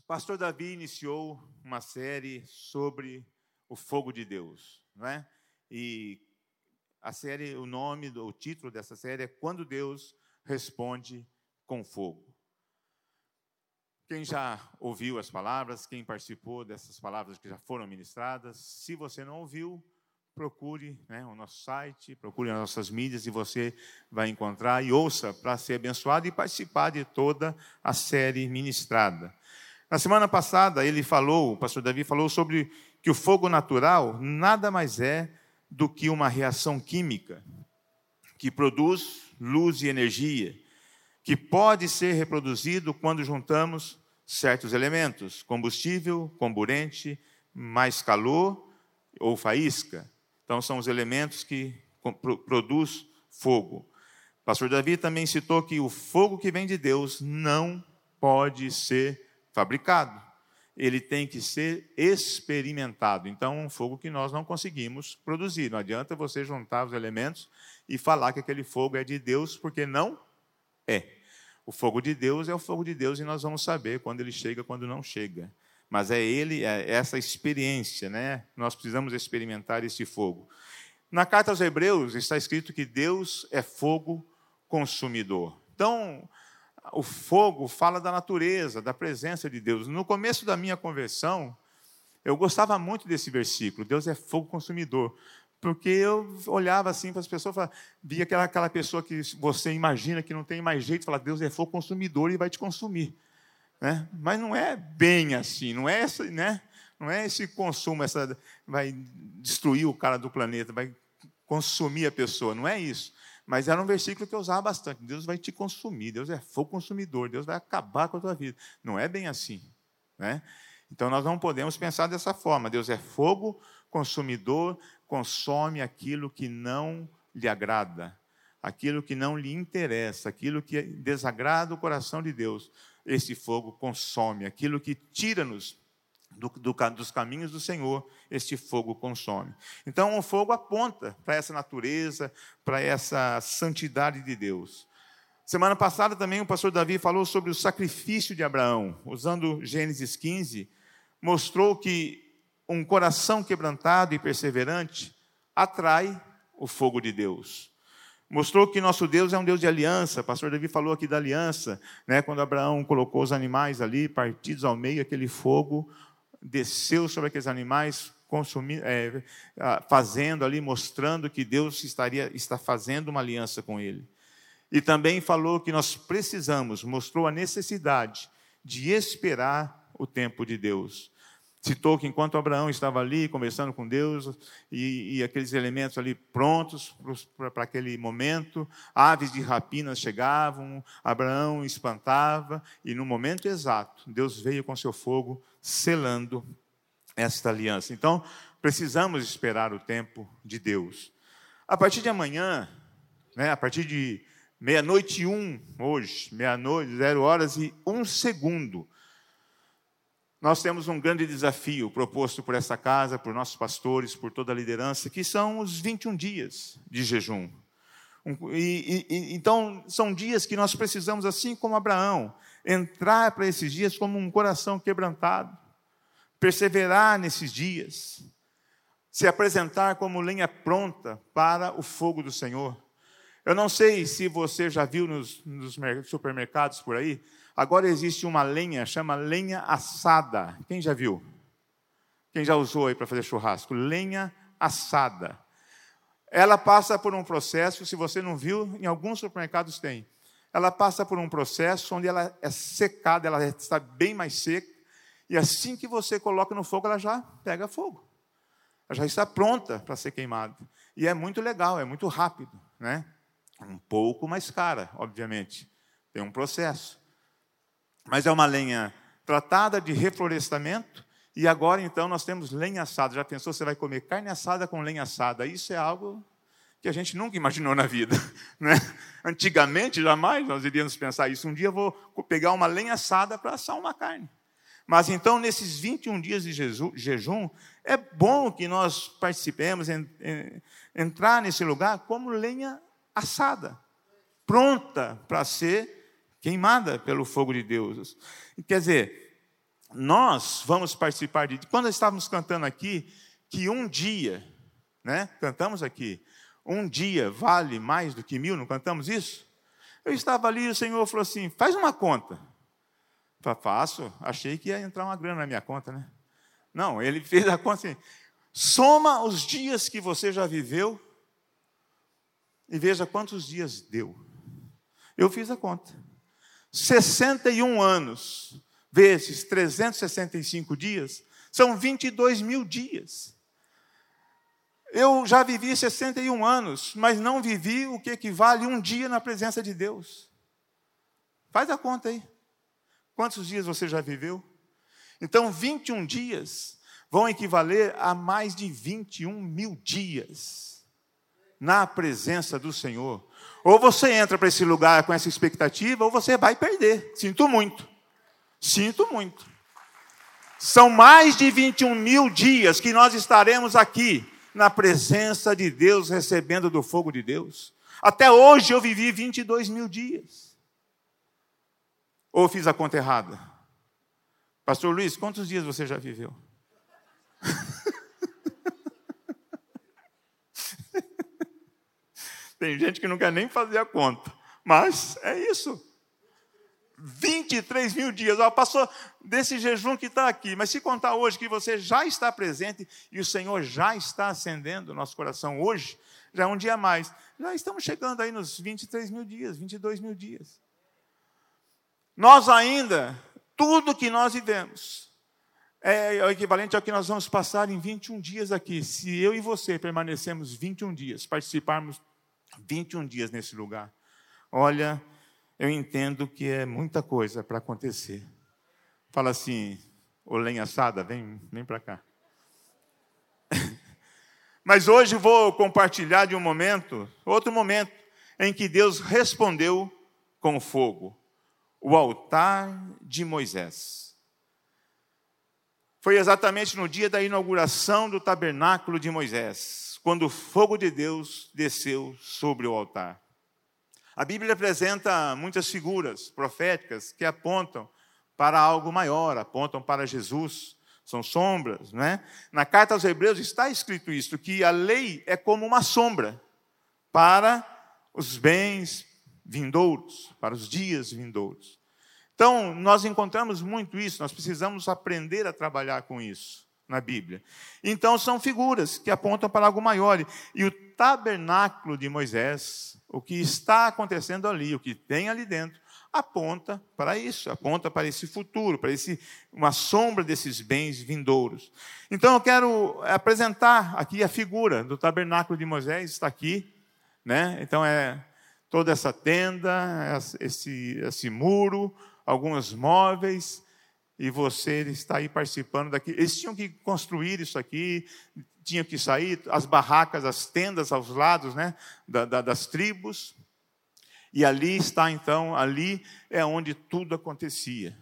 O pastor Davi iniciou uma série sobre o fogo de Deus, não é? E a série, o nome, o título dessa série é Quando Deus Responde com Fogo. Quem já ouviu as palavras, quem participou dessas palavras que já foram ministradas, se você não ouviu, procure né, o nosso site, procure as nossas mídias e você vai encontrar e ouça para ser abençoado e participar de toda a série ministrada. Na semana passada, ele falou, o pastor Davi falou sobre que o fogo natural nada mais é do que uma reação química que produz luz e energia, que pode ser reproduzido quando juntamos certos elementos, combustível, comburente, mais calor ou faísca. Então, são os elementos que produz fogo. O pastor Davi também citou que o fogo que vem de Deus não pode ser fabricado. Ele tem que ser experimentado. Então, um fogo que nós não conseguimos produzir. Não adianta você juntar os elementos e falar que aquele fogo é de Deus, porque não é. O fogo de Deus é o fogo de Deus e nós vamos saber quando ele chega, quando não chega mas é ele, é essa experiência, né? Nós precisamos experimentar esse fogo. Na carta aos Hebreus está escrito que Deus é fogo consumidor. Então, o fogo fala da natureza, da presença de Deus. No começo da minha conversão, eu gostava muito desse versículo, Deus é fogo consumidor. Porque eu olhava assim para as pessoas, via aquela, aquela pessoa que você imagina que não tem mais jeito, fala, Deus é fogo consumidor e vai te consumir. Né? Mas não é bem assim, não é, essa, né? não é esse consumo, essa vai destruir o cara do planeta, vai consumir a pessoa, não é isso. Mas era um versículo que eu usava bastante. Deus vai te consumir, Deus é fogo consumidor, Deus vai acabar com a tua vida. Não é bem assim. Né? Então nós não podemos pensar dessa forma. Deus é fogo consumidor, consome aquilo que não lhe agrada, aquilo que não lhe interessa, aquilo que desagrada o coração de Deus esse fogo consome. Aquilo que tira-nos do, do, dos caminhos do Senhor, este fogo consome. Então, o fogo aponta para essa natureza, para essa santidade de Deus. Semana passada também o pastor Davi falou sobre o sacrifício de Abraão, usando Gênesis 15, mostrou que um coração quebrantado e perseverante atrai o fogo de Deus. Mostrou que nosso Deus é um Deus de aliança. O pastor Davi falou aqui da aliança, né? quando Abraão colocou os animais ali, partidos ao meio, aquele fogo desceu sobre aqueles animais, consumindo, é, fazendo ali, mostrando que Deus estaria está fazendo uma aliança com ele. E também falou que nós precisamos, mostrou a necessidade de esperar o tempo de Deus. Citou que enquanto Abraão estava ali conversando com Deus e, e aqueles elementos ali prontos para aquele momento, aves de rapinas chegavam, Abraão espantava e no momento exato Deus veio com seu fogo selando esta aliança. Então precisamos esperar o tempo de Deus. A partir de amanhã, né, a partir de meia-noite e um hoje, meia-noite, zero horas e um segundo, nós temos um grande desafio proposto por essa casa, por nossos pastores, por toda a liderança, que são os 21 dias de jejum. E, e, então, são dias que nós precisamos, assim como Abraão, entrar para esses dias como um coração quebrantado, perseverar nesses dias, se apresentar como lenha pronta para o fogo do Senhor. Eu não sei se você já viu nos, nos supermercados por aí, Agora existe uma lenha, chama lenha assada. Quem já viu? Quem já usou aí para fazer churrasco? Lenha assada. Ela passa por um processo, se você não viu, em alguns supermercados tem. Ela passa por um processo onde ela é secada, ela está bem mais seca, e assim que você coloca no fogo, ela já pega fogo. Ela já está pronta para ser queimada. E é muito legal, é muito rápido, né? Um pouco mais cara, obviamente. Tem um processo mas é uma lenha tratada de reflorestamento. E agora, então, nós temos lenha assada. Já pensou, você vai comer carne assada com lenha assada? Isso é algo que a gente nunca imaginou na vida. Né? Antigamente, jamais nós iríamos pensar isso. Um dia eu vou pegar uma lenha assada para assar uma carne. Mas então, nesses 21 dias de jejum, é bom que nós participemos, entrar nesse lugar como lenha assada, pronta para ser queimada pelo fogo de Deus. Quer dizer, nós vamos participar de. Quando estávamos cantando aqui, que um dia, né? Cantamos aqui, um dia vale mais do que mil, não cantamos isso? Eu estava ali e o Senhor falou assim: faz uma conta. Faço, achei que ia entrar uma grana na minha conta, né? Não, ele fez a conta assim: soma os dias que você já viveu e veja quantos dias deu. Eu fiz a conta. 61 anos vezes 365 dias são 22 mil dias. Eu já vivi 61 anos, mas não vivi o que equivale um dia na presença de Deus. Faz a conta aí. Quantos dias você já viveu? Então, 21 dias vão equivaler a mais de 21 mil dias na presença do Senhor. Ou você entra para esse lugar com essa expectativa, ou você vai perder. Sinto muito. Sinto muito. São mais de 21 mil dias que nós estaremos aqui na presença de Deus, recebendo do fogo de Deus. Até hoje eu vivi 22 mil dias. Ou fiz a conta errada? Pastor Luiz, quantos dias você já viveu? Tem gente que não quer nem fazer a conta, mas é isso. 23 mil dias. Ó, passou desse jejum que está aqui, mas se contar hoje que você já está presente e o Senhor já está acendendo o nosso coração hoje, já é um dia a mais. Já estamos chegando aí nos 23 mil dias, 22 mil dias. Nós ainda, tudo que nós vivemos, é o equivalente ao que nós vamos passar em 21 dias aqui. Se eu e você permanecemos 21 dias, participarmos 21 dias nesse lugar, olha, eu entendo que é muita coisa para acontecer. Fala assim, ô lenha assada, vem, vem para cá. Mas hoje vou compartilhar de um momento, outro momento, em que Deus respondeu com fogo. O altar de Moisés. Foi exatamente no dia da inauguração do tabernáculo de Moisés, quando o fogo de Deus desceu sobre o altar. A Bíblia apresenta muitas figuras proféticas que apontam para algo maior, apontam para Jesus. São sombras, né? Na carta aos Hebreus está escrito isso, que a lei é como uma sombra para os bens vindouros, para os dias vindouros. Então, nós encontramos muito isso, nós precisamos aprender a trabalhar com isso na Bíblia. Então, são figuras que apontam para algo maior. E o tabernáculo de Moisés, o que está acontecendo ali, o que tem ali dentro, aponta para isso, aponta para esse futuro, para esse, uma sombra desses bens vindouros. Então eu quero apresentar aqui a figura do tabernáculo de Moisés, está aqui, né? Então é toda essa tenda, esse, esse muro, alguns móveis, e você está aí participando daqui. Eles tinham que construir isso aqui, tinham que sair, as barracas, as tendas aos lados né, da, da, das tribos. E ali está então, ali é onde tudo acontecia.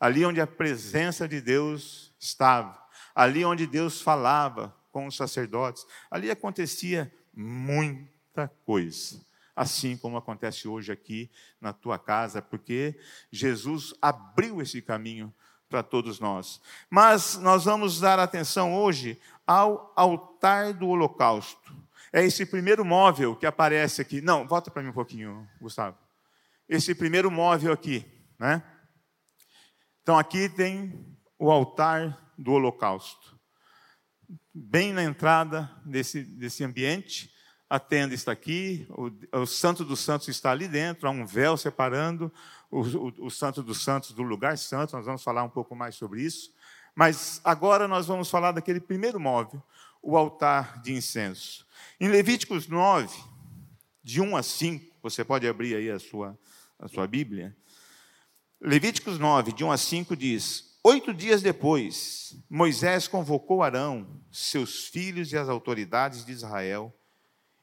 Ali onde a presença de Deus estava. Ali onde Deus falava com os sacerdotes. Ali acontecia muita coisa assim como acontece hoje aqui na tua casa, porque Jesus abriu esse caminho para todos nós. Mas nós vamos dar atenção hoje ao altar do holocausto. É esse primeiro móvel que aparece aqui. Não, volta para mim um pouquinho, Gustavo. Esse primeiro móvel aqui, né? Então aqui tem o altar do holocausto. Bem na entrada desse, desse ambiente, a tenda está aqui, o, o Santo dos Santos está ali dentro, há um véu separando o, o, o Santo dos Santos do lugar santo, nós vamos falar um pouco mais sobre isso. Mas agora nós vamos falar daquele primeiro móvel, o altar de incenso. Em Levíticos 9, de 1 a 5, você pode abrir aí a sua, a sua Bíblia. Levíticos 9, de 1 a 5 diz: Oito dias depois, Moisés convocou Arão, seus filhos e as autoridades de Israel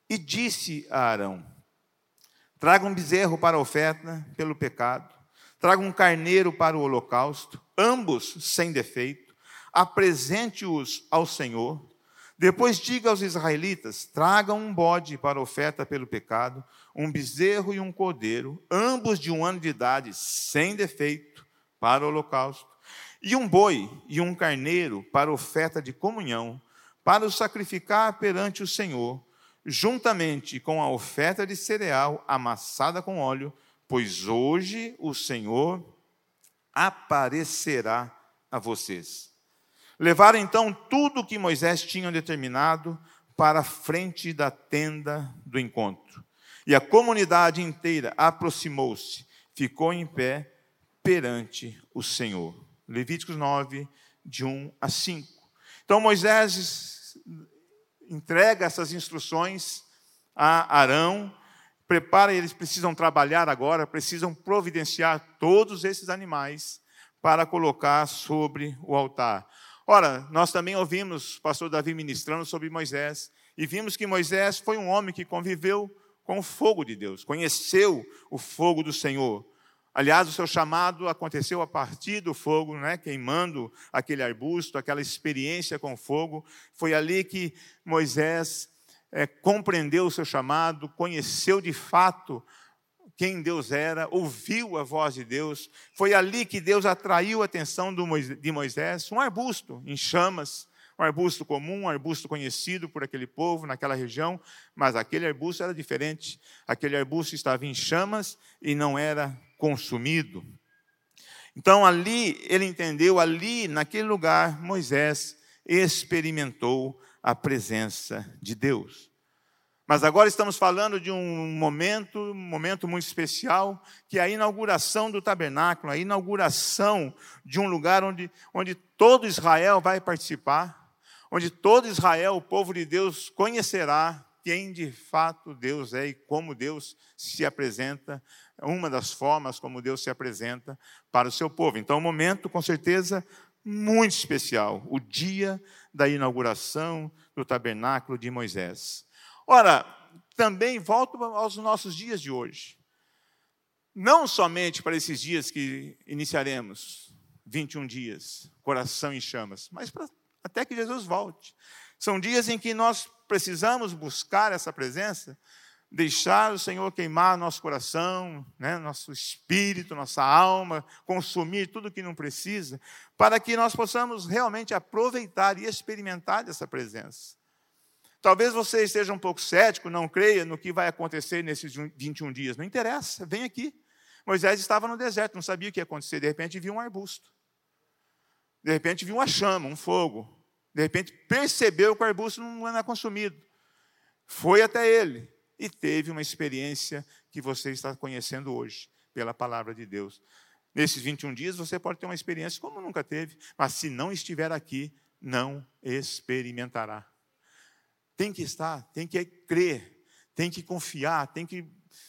e disse a Arão: Traga um bezerro para a oferta pelo pecado, traga um carneiro para o holocausto, ambos sem defeito, apresente-os ao Senhor. Depois diga aos israelitas: tragam um bode para oferta pelo pecado, um bezerro e um cordeiro, ambos de um ano de idade, sem defeito, para o holocausto. e um boi e um carneiro para oferta de comunhão, para o sacrificar perante o Senhor, juntamente com a oferta de cereal amassada com óleo, pois hoje o Senhor aparecerá a vocês. Levaram então tudo o que Moisés tinha determinado para a frente da tenda do encontro. E a comunidade inteira aproximou-se, ficou em pé perante o Senhor. Levíticos 9, de 1 a 5. Então Moisés entrega essas instruções a Arão, prepara, eles precisam trabalhar agora, precisam providenciar todos esses animais para colocar sobre o altar. Ora, nós também ouvimos o pastor Davi ministrando sobre Moisés, e vimos que Moisés foi um homem que conviveu com o fogo de Deus, conheceu o fogo do Senhor. Aliás, o seu chamado aconteceu a partir do fogo, né, queimando aquele arbusto, aquela experiência com fogo. Foi ali que Moisés é, compreendeu o seu chamado, conheceu de fato quem Deus era, ouviu a voz de Deus. Foi ali que Deus atraiu a atenção de Moisés, um arbusto em chamas, um arbusto comum, um arbusto conhecido por aquele povo naquela região, mas aquele arbusto era diferente. Aquele arbusto estava em chamas e não era consumido. Então ali ele entendeu, ali naquele lugar, Moisés experimentou a presença de Deus. Mas agora estamos falando de um momento, um momento muito especial, que é a inauguração do tabernáculo, a inauguração de um lugar onde, onde todo Israel vai participar, onde todo Israel, o povo de Deus, conhecerá quem de fato Deus é e como Deus se apresenta, uma das formas como Deus se apresenta para o seu povo. Então, um momento, com certeza, muito especial, o dia da inauguração do tabernáculo de Moisés. Ora, também volto aos nossos dias de hoje. Não somente para esses dias que iniciaremos, 21 dias, coração em chamas, mas para, até que Jesus volte. São dias em que nós precisamos buscar essa presença, deixar o Senhor queimar nosso coração, né, nosso espírito, nossa alma, consumir tudo que não precisa, para que nós possamos realmente aproveitar e experimentar dessa presença. Talvez você esteja um pouco cético, não creia no que vai acontecer nesses 21 dias. Não interessa, vem aqui. Moisés estava no deserto, não sabia o que ia acontecer. De repente viu um arbusto. De repente viu uma chama, um fogo. De repente percebeu que o arbusto não era consumido. Foi até ele e teve uma experiência que você está conhecendo hoje, pela palavra de Deus. Nesses 21 dias você pode ter uma experiência como nunca teve, mas se não estiver aqui, não experimentará tem que estar, tem que crer, tem que confiar, tem que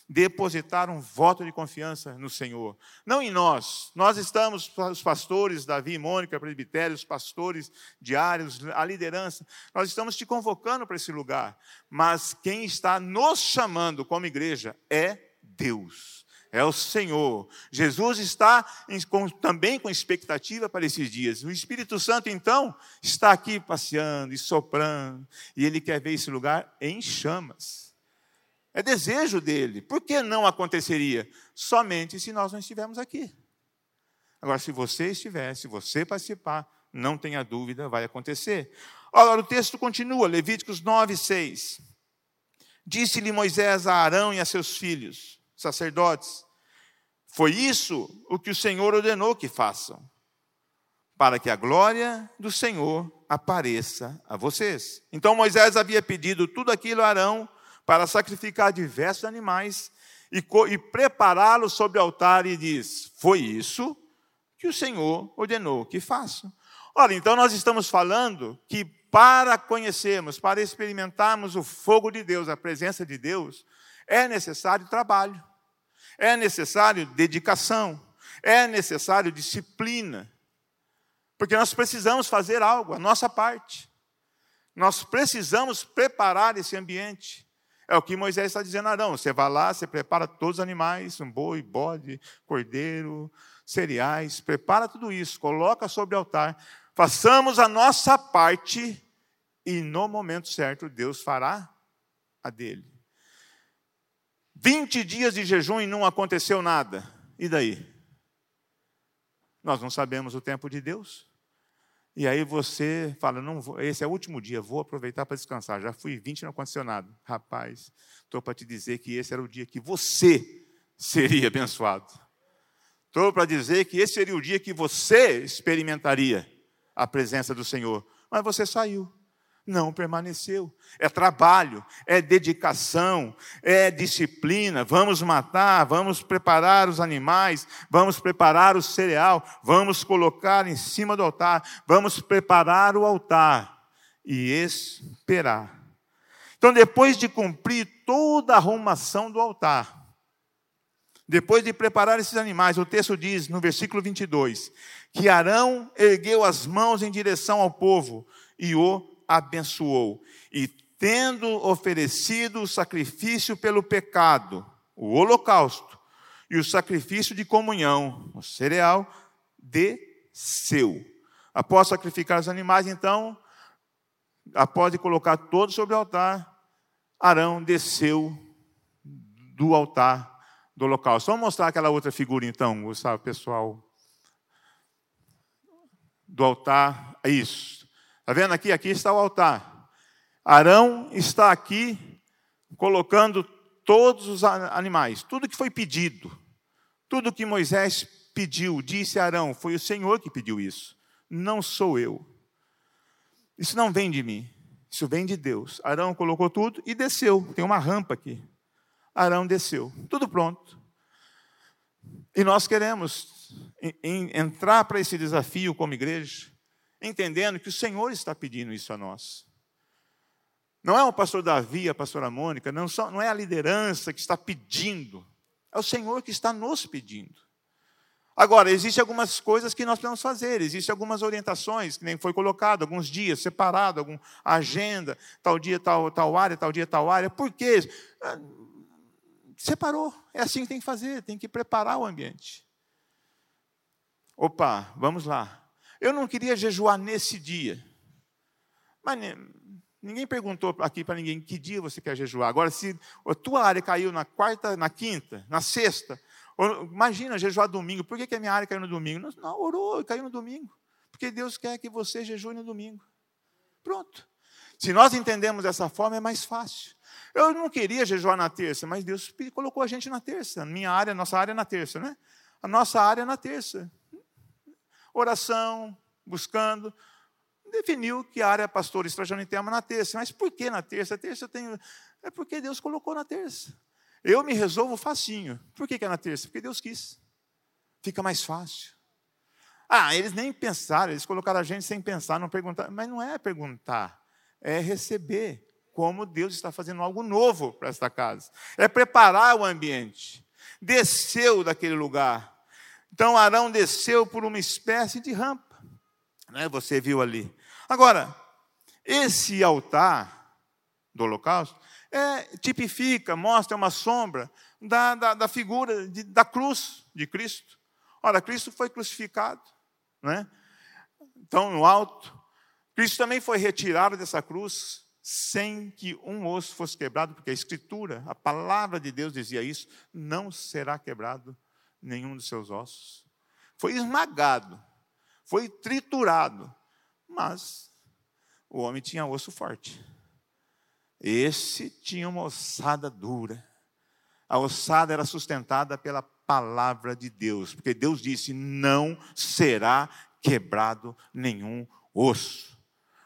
depositar um voto de confiança no Senhor. Não em nós. Nós estamos, os pastores, Davi e Mônica, presbitérios, pastores diários, a liderança, nós estamos te convocando para esse lugar. Mas quem está nos chamando como igreja é Deus é o Senhor. Jesus está também com expectativa para esses dias. O Espírito Santo, então, está aqui passeando e soprando, e ele quer ver esse lugar em chamas. É desejo dele. Por que não aconteceria? Somente se nós não estivermos aqui. Agora, se você estiver, se você participar, não tenha dúvida, vai acontecer. Agora, o texto continua, Levíticos 9, 6. Disse-lhe Moisés a Arão e a seus filhos: sacerdotes. Foi isso o que o Senhor ordenou que façam, para que a glória do Senhor apareça a vocês. Então Moisés havia pedido tudo aquilo a Arão para sacrificar diversos animais e, e prepará-los sobre o altar, e diz: Foi isso que o Senhor ordenou que façam. Ora, então nós estamos falando que para conhecermos, para experimentarmos o fogo de Deus, a presença de Deus, é necessário trabalho. É necessário dedicação, é necessário disciplina, porque nós precisamos fazer algo, a nossa parte. Nós precisamos preparar esse ambiente. É o que Moisés está dizendo a Arão. Você vai lá, você prepara todos os animais, um boi, bode, cordeiro, cereais, prepara tudo isso, coloca sobre o altar. Façamos a nossa parte e no momento certo Deus fará a dele. 20 dias de jejum e não aconteceu nada. E daí? Nós não sabemos o tempo de Deus. E aí você fala, não vou, esse é o último dia, vou aproveitar para descansar. Já fui 20 no condicionado. Rapaz, estou para te dizer que esse era o dia que você seria abençoado. Estou para dizer que esse seria o dia que você experimentaria a presença do Senhor. Mas você saiu não permaneceu. É trabalho, é dedicação, é disciplina. Vamos matar, vamos preparar os animais, vamos preparar o cereal, vamos colocar em cima do altar, vamos preparar o altar e esperar. Então, depois de cumprir toda a arrumação do altar, depois de preparar esses animais, o texto diz no versículo 22 que Arão ergueu as mãos em direção ao povo e o abençoou. E tendo oferecido o sacrifício pelo pecado, o holocausto, e o sacrifício de comunhão, o cereal, desceu. Após sacrificar os animais, então, após colocar todos sobre o altar, Arão desceu do altar do holocausto. Vamos mostrar aquela outra figura, então, Gustavo, pessoal. Do altar, isso. Está vendo aqui? Aqui está o altar. Arão está aqui colocando todos os animais, tudo que foi pedido, tudo que Moisés pediu, disse Arão, foi o Senhor que pediu isso, não sou eu. Isso não vem de mim, isso vem de Deus. Arão colocou tudo e desceu. Tem uma rampa aqui. Arão desceu, tudo pronto. E nós queremos entrar para esse desafio como igreja entendendo que o Senhor está pedindo isso a nós. Não é o pastor Davi, a pastora Mônica, não, só, não é a liderança que está pedindo, é o Senhor que está nos pedindo. Agora, existem algumas coisas que nós podemos fazer, existem algumas orientações, que nem foi colocado, alguns dias separado, alguma agenda, tal dia tal, tal área, tal dia tal área. Por quê? Ah, separou. É assim que tem que fazer, tem que preparar o ambiente. Opa, vamos lá. Eu não queria jejuar nesse dia. Mas ninguém perguntou aqui para ninguém que dia você quer jejuar. Agora, se a tua área caiu na quarta, na quinta, na sexta, imagina jejuar domingo. Por que, que a minha área caiu no domingo? Não, não orou e caiu no domingo. Porque Deus quer que você jejue no domingo. Pronto. Se nós entendemos dessa forma, é mais fácil. Eu não queria jejuar na terça, mas Deus colocou a gente na terça. Minha área, nossa área é na terça, né? A nossa área é na terça oração, buscando. Definiu que a área pastor Estrajano tema na terça. Mas por que na terça? A terça eu tenho. É porque Deus colocou na terça. Eu me resolvo facinho. Por que, que é na terça? Porque Deus quis. Fica mais fácil. Ah, eles nem pensaram, eles colocaram a gente sem pensar, não perguntar. Mas não é perguntar, é receber. Como Deus está fazendo algo novo para esta casa. É preparar o ambiente. Desceu daquele lugar então Arão desceu por uma espécie de rampa, né? Você viu ali. Agora, esse altar do holocausto é, tipifica, mostra uma sombra da, da, da figura de, da cruz de Cristo. Ora, Cristo foi crucificado, né? Então, no alto, Cristo também foi retirado dessa cruz sem que um osso fosse quebrado, porque a Escritura, a palavra de Deus dizia isso: não será quebrado nenhum dos seus ossos. Foi esmagado, foi triturado, mas o homem tinha osso forte. Esse tinha uma ossada dura. A ossada era sustentada pela palavra de Deus, porque Deus disse: não será quebrado nenhum osso.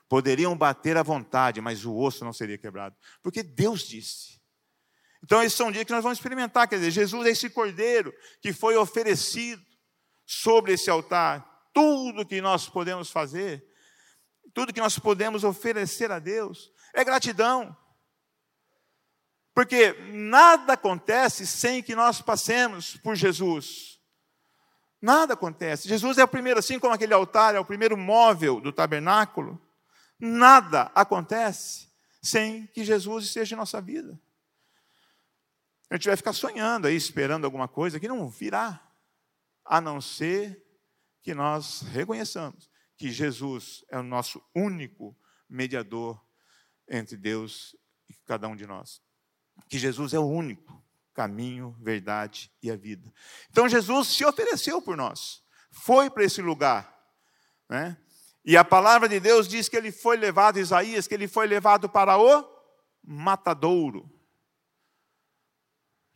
Poderiam bater à vontade, mas o osso não seria quebrado, porque Deus disse. Então, esse é um dia que nós vamos experimentar. Quer dizer, Jesus é esse cordeiro que foi oferecido sobre esse altar. Tudo que nós podemos fazer, tudo que nós podemos oferecer a Deus, é gratidão. Porque nada acontece sem que nós passemos por Jesus. Nada acontece. Jesus é o primeiro, assim como aquele altar é o primeiro móvel do tabernáculo. Nada acontece sem que Jesus esteja em nossa vida a gente vai ficar sonhando aí, esperando alguma coisa que não virá, a não ser que nós reconheçamos que Jesus é o nosso único mediador entre Deus e cada um de nós. Que Jesus é o único caminho, verdade e a vida. Então Jesus se ofereceu por nós. foi para esse lugar. Né? E a palavra de Deus diz que ele foi levado, Isaías, que ele foi levado para o matadouro.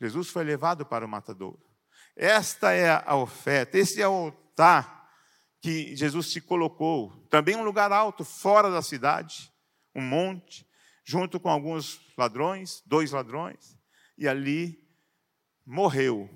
Jesus foi levado para o matadouro. Esta é a oferta, esse é o altar que Jesus se colocou. Também um lugar alto, fora da cidade, um monte, junto com alguns ladrões, dois ladrões, e ali morreu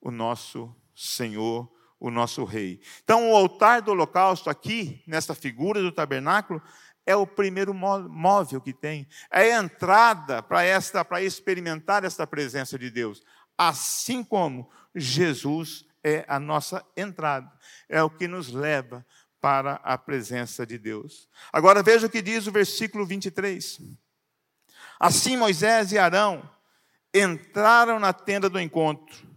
o nosso Senhor, o nosso Rei. Então, o altar do holocausto, aqui, nessa figura do tabernáculo, é o primeiro móvel que tem. É a entrada para esta, para experimentar esta presença de Deus. Assim como Jesus é a nossa entrada, é o que nos leva para a presença de Deus. Agora veja o que diz o versículo 23. Assim Moisés e Arão entraram na tenda do encontro.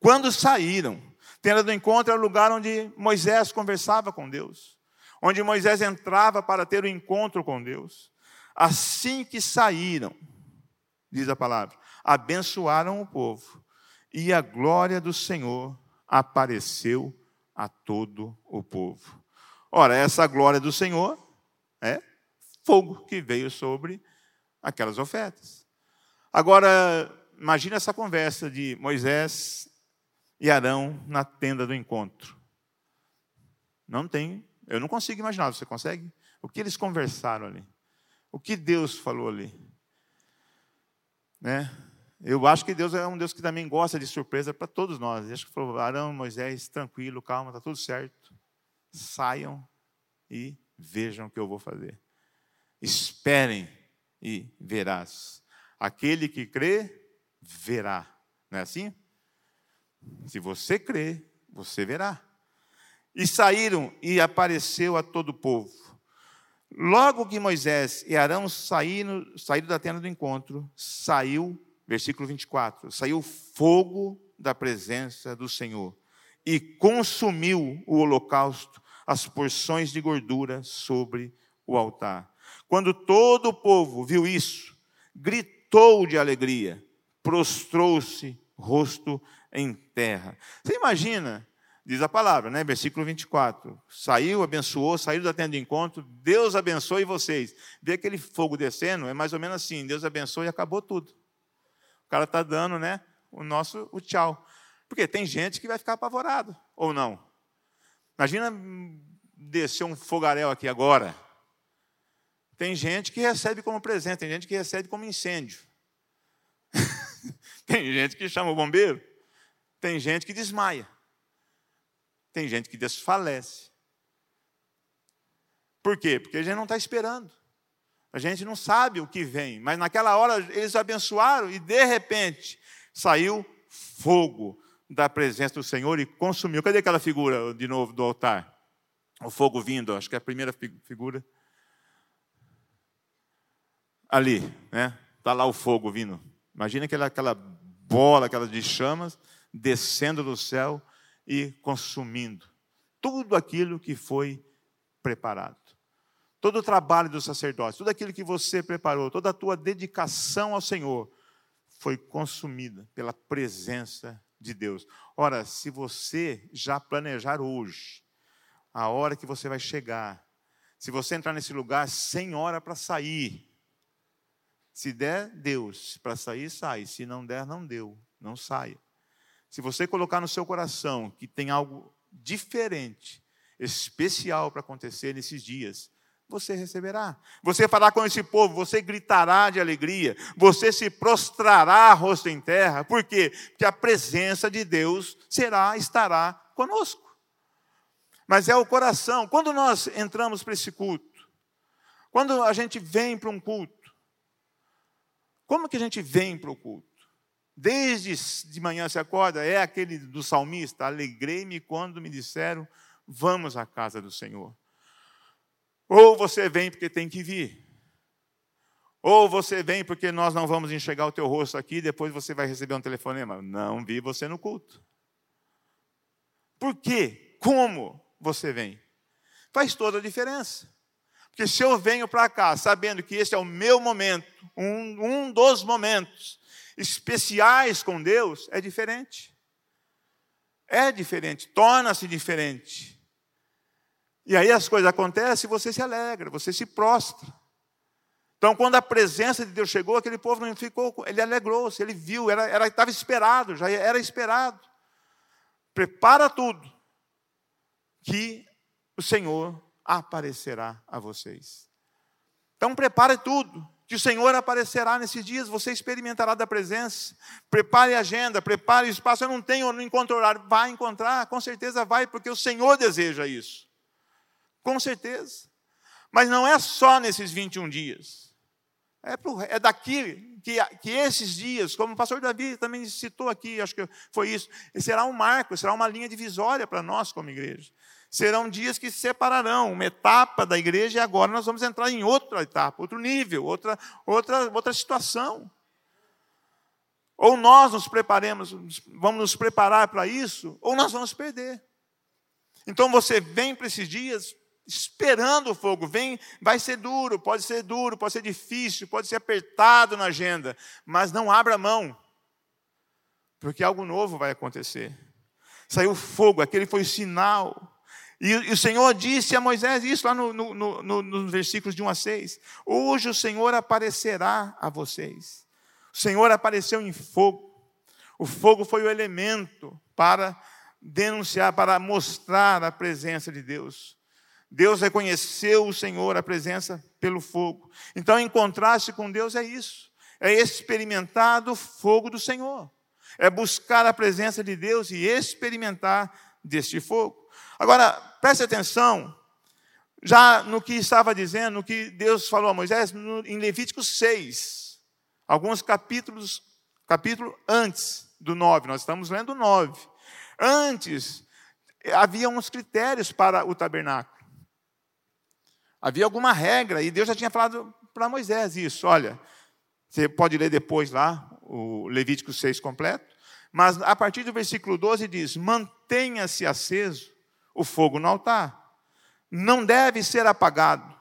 Quando saíram, tenda do encontro era o lugar onde Moisés conversava com Deus, onde Moisés entrava para ter o um encontro com Deus. Assim que saíram, diz a palavra, abençoaram o povo, e a glória do Senhor apareceu a todo o povo. Ora, essa glória do Senhor é fogo que veio sobre aquelas ofertas. Agora, imagine essa conversa de Moisés e Arão na tenda do encontro. Não tem, eu não consigo imaginar, você consegue? O que eles conversaram ali? O que Deus falou ali? Né? Eu acho que Deus é um Deus que também gosta de surpresa para todos nós. Acho que falou, Arão, Moisés, tranquilo, calma, está tudo certo. Saiam e vejam o que eu vou fazer. Esperem e verás. Aquele que crê, verá. Não é assim? Se você crê, você verá. E saíram e apareceu a todo o povo. Logo que Moisés e Arão saíram, saíram da tenda do encontro, saiu versículo 24: saiu fogo da presença do Senhor e consumiu o holocausto, as porções de gordura sobre o altar. Quando todo o povo viu isso, gritou de alegria, prostrou-se, rosto em terra. Você imagina, diz a palavra, né? Versículo 24. Saiu, abençoou, saiu da tenda de encontro, Deus abençoe vocês. Vê aquele fogo descendo, é mais ou menos assim: Deus abençoe e acabou tudo. O cara está dando né, o nosso o tchau. Porque tem gente que vai ficar apavorado, ou não. Imagina descer um fogaréu aqui agora. Tem gente que recebe como presente, tem gente que recebe como incêndio. tem gente que chama o bombeiro. Tem gente que desmaia. Tem gente que desfalece. Por quê? Porque a gente não está esperando. A gente não sabe o que vem, mas naquela hora eles abençoaram e de repente saiu fogo da presença do Senhor e consumiu. Cadê aquela figura de novo do altar? O fogo vindo, acho que é a primeira figura. Ali, né? Está lá o fogo vindo. Imagina aquela, aquela bola, aquela de chamas, descendo do céu e consumindo tudo aquilo que foi preparado. Todo o trabalho do sacerdote, tudo aquilo que você preparou, toda a tua dedicação ao Senhor foi consumida pela presença de Deus. Ora, se você já planejar hoje, a hora que você vai chegar, se você entrar nesse lugar sem hora para sair, se der, Deus, para sair, sai. Se não der, não deu, não saia. Se você colocar no seu coração que tem algo diferente, especial para acontecer nesses dias, você receberá. Você fará com esse povo, você gritará de alegria, você se prostrará rosto em terra. Por quê? Porque a presença de Deus será, estará conosco. Mas é o coração. Quando nós entramos para esse culto, quando a gente vem para um culto, como que a gente vem para o culto? Desde de manhã se acorda, é aquele do salmista, alegrei-me quando me disseram, vamos à casa do Senhor. Ou você vem porque tem que vir. Ou você vem porque nós não vamos enxergar o teu rosto aqui e depois você vai receber um telefonema. Não vi você no culto. Por quê? Como você vem? Faz toda a diferença. Porque se eu venho para cá sabendo que esse é o meu momento, um, um dos momentos especiais com Deus, é diferente. É diferente, torna-se diferente. E aí as coisas acontecem e você se alegra, você se prostra. Então, quando a presença de Deus chegou, aquele povo não ficou, ele alegrou-se, ele viu, era, era, estava esperado, já era esperado. Prepara tudo, que o Senhor aparecerá a vocês. Então, prepare tudo, que o Senhor aparecerá nesses dias, você experimentará da presença. Prepare a agenda, prepare o espaço. Eu não tenho, não encontro horário. Vai encontrar, com certeza vai, porque o Senhor deseja isso. Com certeza. Mas não é só nesses 21 dias. É, pro, é daqui que, que esses dias, como o pastor Davi também citou aqui, acho que foi isso, será um marco, será uma linha divisória para nós como igreja. Serão dias que se separarão, uma etapa da igreja, e agora nós vamos entrar em outra etapa, outro nível, outra, outra, outra situação. Ou nós nos preparemos, vamos nos preparar para isso, ou nós vamos perder. Então você vem para esses dias esperando o fogo. Vem, vai ser duro, pode ser duro, pode ser difícil, pode ser apertado na agenda, mas não abra mão, porque algo novo vai acontecer. Saiu fogo, aquele foi o sinal. E, e o Senhor disse a Moisés isso lá no, no, no, nos versículos de 1 a 6. Hoje o Senhor aparecerá a vocês. O Senhor apareceu em fogo. O fogo foi o elemento para denunciar, para mostrar a presença de Deus. Deus reconheceu o Senhor, a presença pelo fogo. Então, em contraste com Deus, é isso: é experimentar do fogo do Senhor, é buscar a presença de Deus e experimentar deste fogo. Agora, preste atenção, já no que estava dizendo, no que Deus falou a Moisés, no, em Levítico 6, alguns capítulos, capítulo antes do 9, nós estamos lendo o 9. Antes, havia uns critérios para o tabernáculo. Havia alguma regra, e Deus já tinha falado para Moisés isso. Olha, você pode ler depois lá, o Levítico 6 completo, mas a partir do versículo 12 diz: Mantenha-se aceso o fogo no altar, não deve ser apagado.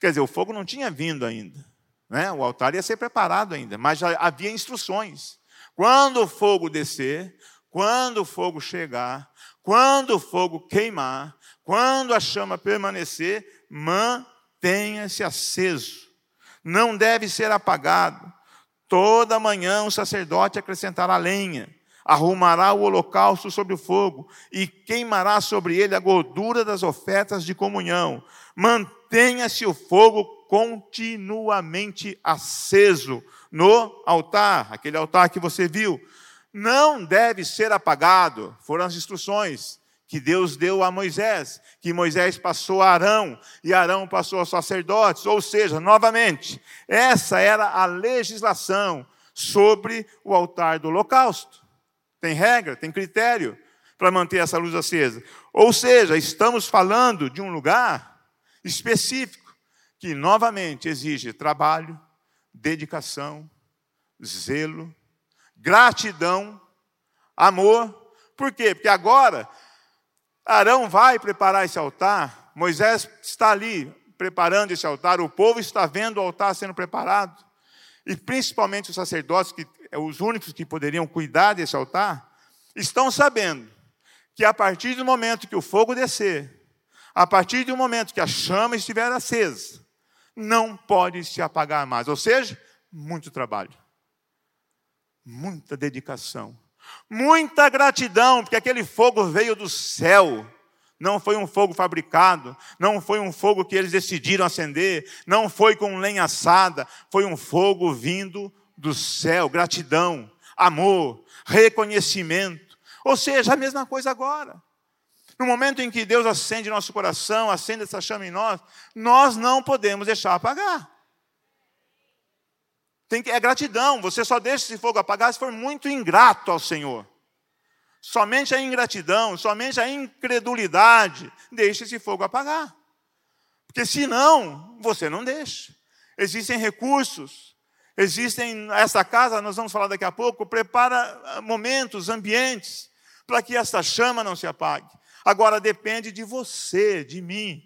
Quer dizer, o fogo não tinha vindo ainda, né? o altar ia ser preparado ainda, mas já havia instruções. Quando o fogo descer, quando o fogo chegar, quando o fogo queimar, quando a chama permanecer, mantenha-se aceso, não deve ser apagado. Toda manhã o sacerdote acrescentará lenha, arrumará o holocausto sobre o fogo e queimará sobre ele a gordura das ofertas de comunhão. Mantenha-se o fogo continuamente aceso no altar, aquele altar que você viu. Não deve ser apagado, foram as instruções que Deus deu a Moisés, que Moisés passou a Arão e Arão passou aos sacerdotes, ou seja, novamente, essa era a legislação sobre o altar do holocausto. Tem regra, tem critério para manter essa luz acesa. Ou seja, estamos falando de um lugar específico que novamente exige trabalho, dedicação, zelo, gratidão, amor. Por quê? Porque agora Arão vai preparar esse altar, Moisés está ali preparando esse altar, o povo está vendo o altar sendo preparado, e principalmente os sacerdotes, que os únicos que poderiam cuidar desse altar, estão sabendo que a partir do momento que o fogo descer, a partir do momento que a chama estiver acesa, não pode se apagar mais. Ou seja, muito trabalho, muita dedicação, Muita gratidão, porque aquele fogo veio do céu. Não foi um fogo fabricado, não foi um fogo que eles decidiram acender, não foi com lenha assada, foi um fogo vindo do céu. Gratidão, amor, reconhecimento. Ou seja, a mesma coisa agora. No momento em que Deus acende nosso coração, acende essa chama em nós, nós não podemos deixar apagar. Tem que, é gratidão. Você só deixa esse fogo apagar se for muito ingrato ao Senhor. Somente a ingratidão, somente a incredulidade deixa esse fogo apagar. Porque senão, você não deixa. Existem recursos, existem, essa casa, nós vamos falar daqui a pouco, prepara ah, momentos, ambientes, para que essa chama não se apague. Agora depende de você, de mim.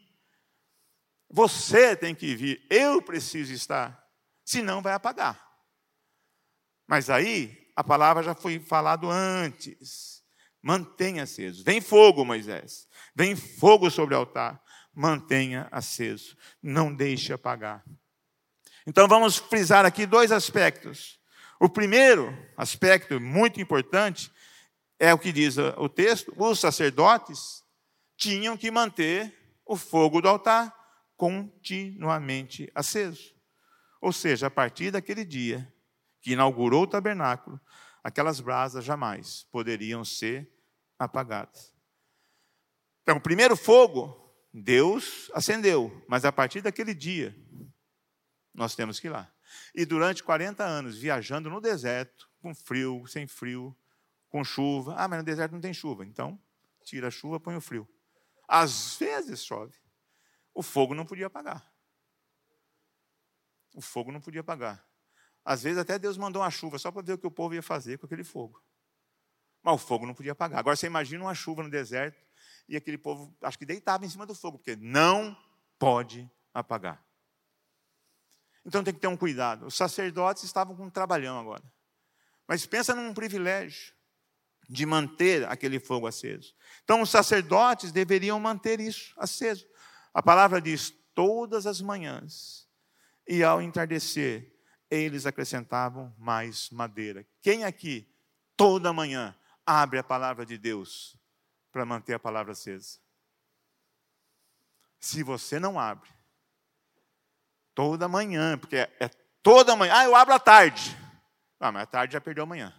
Você tem que vir, eu preciso estar senão vai apagar. Mas aí a palavra já foi falado antes. Mantenha aceso. Vem fogo, Moisés. Vem fogo sobre o altar. Mantenha aceso. Não deixe apagar. Então vamos frisar aqui dois aspectos. O primeiro aspecto, muito importante, é o que diz o texto: os sacerdotes tinham que manter o fogo do altar continuamente aceso. Ou seja, a partir daquele dia que inaugurou o tabernáculo, aquelas brasas jamais poderiam ser apagadas. Então, o primeiro fogo, Deus acendeu, mas a partir daquele dia, nós temos que ir lá. E durante 40 anos, viajando no deserto, com frio, sem frio, com chuva. Ah, mas no deserto não tem chuva. Então, tira a chuva, põe o frio. Às vezes chove. O fogo não podia apagar. O fogo não podia apagar. Às vezes até Deus mandou uma chuva só para ver o que o povo ia fazer com aquele fogo. Mas o fogo não podia apagar. Agora você imagina uma chuva no deserto e aquele povo, acho que deitava em cima do fogo, porque não pode apagar. Então tem que ter um cuidado. Os sacerdotes estavam com um trabalhão agora. Mas pensa num privilégio de manter aquele fogo aceso. Então os sacerdotes deveriam manter isso aceso. A palavra diz: todas as manhãs e ao entardecer eles acrescentavam mais madeira. Quem aqui toda manhã abre a palavra de Deus para manter a palavra acesa? Se você não abre, toda manhã, porque é, é toda manhã, ah, eu abro à tarde. Ah, mas à tarde já perdeu amanhã.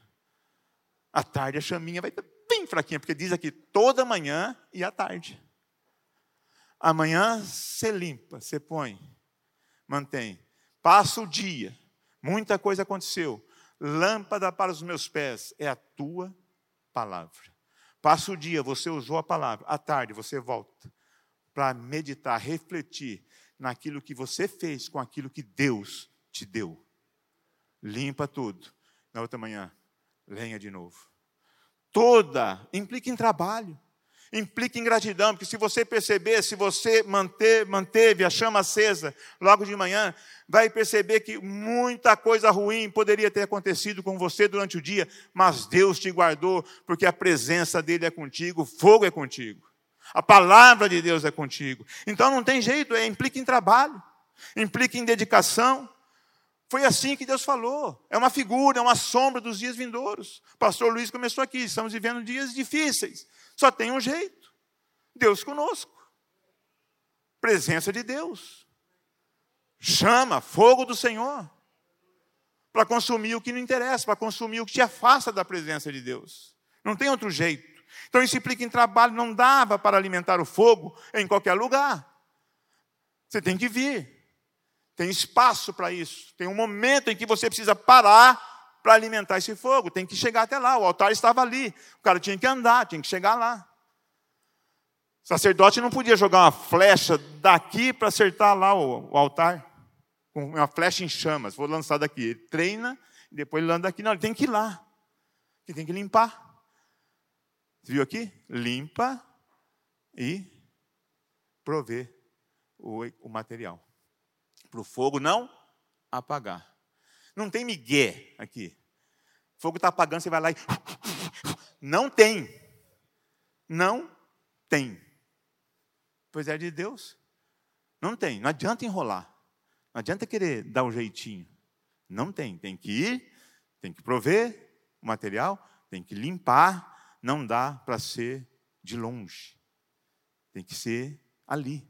À tarde a chaminha vai bem fraquinha, porque diz aqui toda manhã e à tarde. Amanhã você limpa, você põe, mantém. Passa o dia, muita coisa aconteceu. Lâmpada para os meus pés é a tua palavra. Passa o dia, você usou a palavra. À tarde você volta para meditar, refletir naquilo que você fez com aquilo que Deus te deu. Limpa tudo. Na outra manhã, lenha de novo. Toda implica em trabalho, implica em gratidão, porque se você perceber, se você manter, manteve a chama acesa logo de manhã, vai perceber que muita coisa ruim poderia ter acontecido com você durante o dia, mas Deus te guardou, porque a presença dele é contigo, o fogo é contigo. A palavra de Deus é contigo. Então não tem jeito, é, implica em trabalho, implica em dedicação, foi assim que Deus falou. É uma figura, é uma sombra dos dias vindouros. Pastor Luiz começou aqui. Estamos vivendo dias difíceis. Só tem um jeito: Deus conosco. Presença de Deus. Chama, fogo do Senhor. Para consumir o que não interessa, para consumir o que te afasta da presença de Deus. Não tem outro jeito. Então isso implica em trabalho. Não dava para alimentar o fogo em qualquer lugar. Você tem que vir. Tem espaço para isso. Tem um momento em que você precisa parar para alimentar esse fogo. Tem que chegar até lá. O altar estava ali. O cara tinha que andar, tinha que chegar lá. O sacerdote não podia jogar uma flecha daqui para acertar lá o, o, altar. Com uma flecha em chamas. Vou lançar daqui. Ele treina depois ele anda aqui. Não, ele tem que ir lá. Ele tem que limpar. Viu aqui? Limpa e prover o, o material para o fogo não apagar. Não tem migué aqui. O fogo está apagando, você vai lá e. Não tem. Não tem. Pois é de Deus. Não tem. Não adianta enrolar. Não adianta querer dar um jeitinho. Não tem. Tem que ir, tem que prover o material, tem que limpar. Não dá para ser de longe. Tem que ser ali.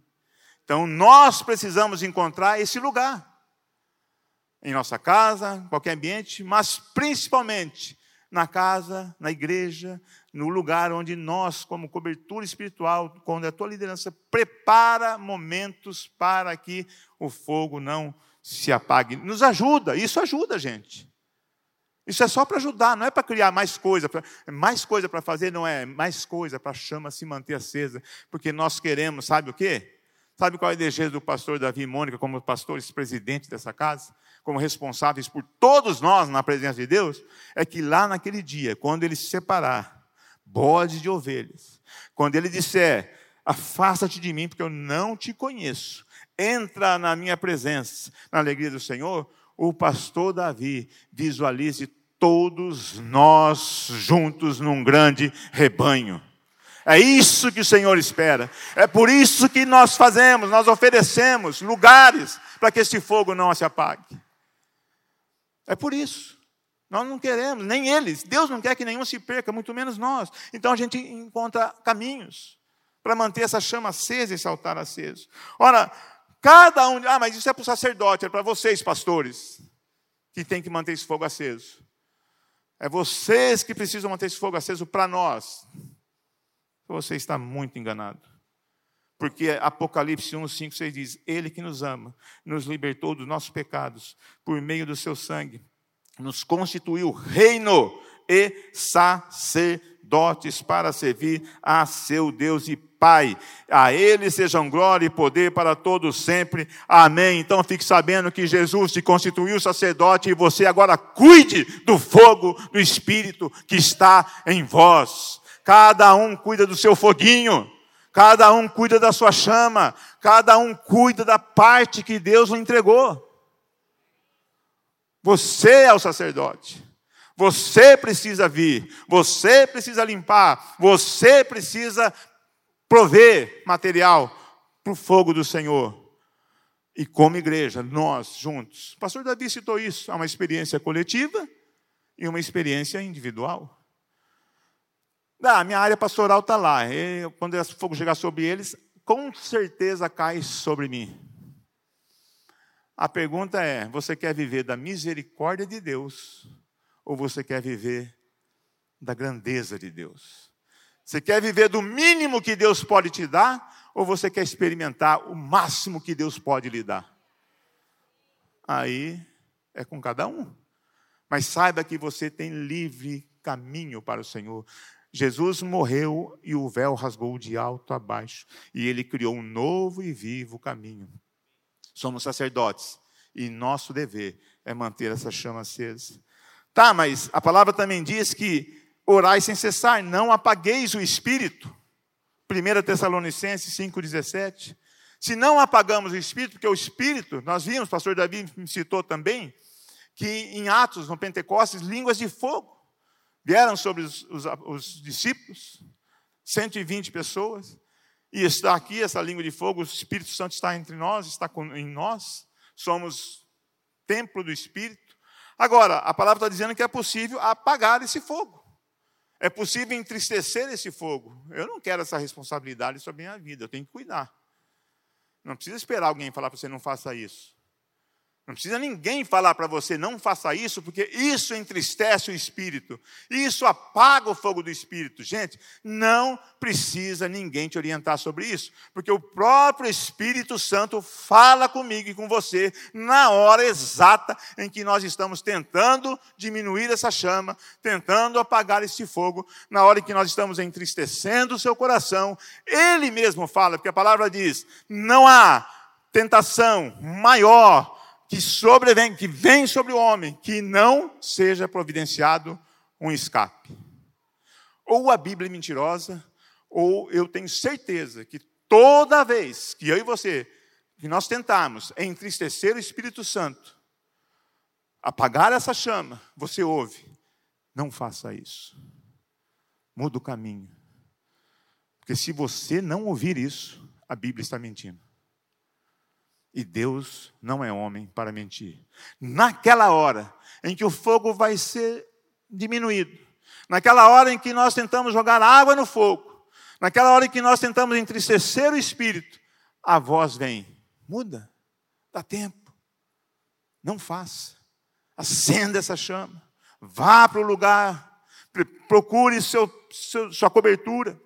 Então, nós precisamos encontrar esse lugar. Em nossa casa, em qualquer ambiente, mas principalmente na casa, na igreja, no lugar onde nós, como cobertura espiritual, quando a tua liderança prepara momentos para que o fogo não se apague. Nos ajuda, isso ajuda, gente. Isso é só para ajudar, não é para criar mais coisa, pra, mais coisa para fazer, não é mais coisa para a chama se manter acesa, porque nós queremos, sabe o quê? Sabe qual é o desejo do pastor Davi e Mônica, como pastores presidentes dessa casa, como responsáveis por todos nós na presença de Deus? É que lá naquele dia, quando ele se separar, bode de ovelhas, quando ele disser, afasta-te de mim, porque eu não te conheço, entra na minha presença, na alegria do Senhor, o pastor Davi visualize todos nós juntos num grande rebanho. É isso que o Senhor espera. É por isso que nós fazemos, nós oferecemos lugares para que esse fogo não se apague. É por isso. Nós não queremos, nem eles. Deus não quer que nenhum se perca, muito menos nós. Então a gente encontra caminhos para manter essa chama acesa, esse altar aceso. Ora, cada um. Ah, mas isso é para o sacerdote, é para vocês, pastores, que tem que manter esse fogo aceso. É vocês que precisam manter esse fogo aceso para nós. Você está muito enganado. Porque Apocalipse 1, 5, 6 diz: Ele que nos ama, nos libertou dos nossos pecados, por meio do seu sangue, nos constituiu reino e sacerdotes para servir a seu Deus e Pai. A Ele sejam glória e poder para todos sempre. Amém. Então fique sabendo que Jesus te constituiu sacerdote e você agora cuide do fogo do Espírito que está em vós. Cada um cuida do seu foguinho. Cada um cuida da sua chama, cada um cuida da parte que Deus lhe entregou. Você é o sacerdote. Você precisa vir, você precisa limpar, você precisa prover material para o fogo do Senhor. E como igreja, nós juntos. O pastor Davi citou isso: há uma experiência coletiva e uma experiência individual. Ah, minha área pastoral está lá. Quando o fogo chegar sobre eles, com certeza cai sobre mim. A pergunta é: você quer viver da misericórdia de Deus ou você quer viver da grandeza de Deus? Você quer viver do mínimo que Deus pode te dar ou você quer experimentar o máximo que Deus pode lhe dar? Aí é com cada um. Mas saiba que você tem livre caminho para o Senhor. Jesus morreu e o véu rasgou de alto a baixo, e ele criou um novo e vivo caminho. Somos sacerdotes, e nosso dever é manter essa chama acesa. Tá, mas a palavra também diz que orai sem cessar, não apagueis o espírito. 1 Tessalonicenses 5,17. Se não apagamos o espírito, porque o espírito, nós vimos, o pastor Davi me citou também, que em Atos, no Pentecostes, línguas de fogo vieram sobre os, os, os discípulos, 120 pessoas, e está aqui essa língua de fogo, o Espírito Santo está entre nós, está em nós, somos templo do Espírito. Agora, a palavra está dizendo que é possível apagar esse fogo. É possível entristecer esse fogo. Eu não quero essa responsabilidade sobre a minha vida, eu tenho que cuidar. Não precisa esperar alguém falar para você não faça isso. Não precisa ninguém falar para você, não faça isso, porque isso entristece o espírito, isso apaga o fogo do espírito. Gente, não precisa ninguém te orientar sobre isso, porque o próprio Espírito Santo fala comigo e com você na hora exata em que nós estamos tentando diminuir essa chama, tentando apagar esse fogo, na hora em que nós estamos entristecendo o seu coração. Ele mesmo fala, porque a palavra diz: não há tentação maior que sobrevém, que vem sobre o homem, que não seja providenciado um escape. Ou a Bíblia é mentirosa, ou eu tenho certeza que toda vez que eu e você, que nós tentarmos entristecer o Espírito Santo, apagar essa chama, você ouve, não faça isso. Muda o caminho. Porque se você não ouvir isso, a Bíblia está mentindo. E Deus não é homem para mentir. Naquela hora em que o fogo vai ser diminuído, naquela hora em que nós tentamos jogar água no fogo, naquela hora em que nós tentamos entristecer o espírito, a voz vem: muda, dá tempo, não faça, acenda essa chama, vá para o lugar, procure seu, seu, sua cobertura,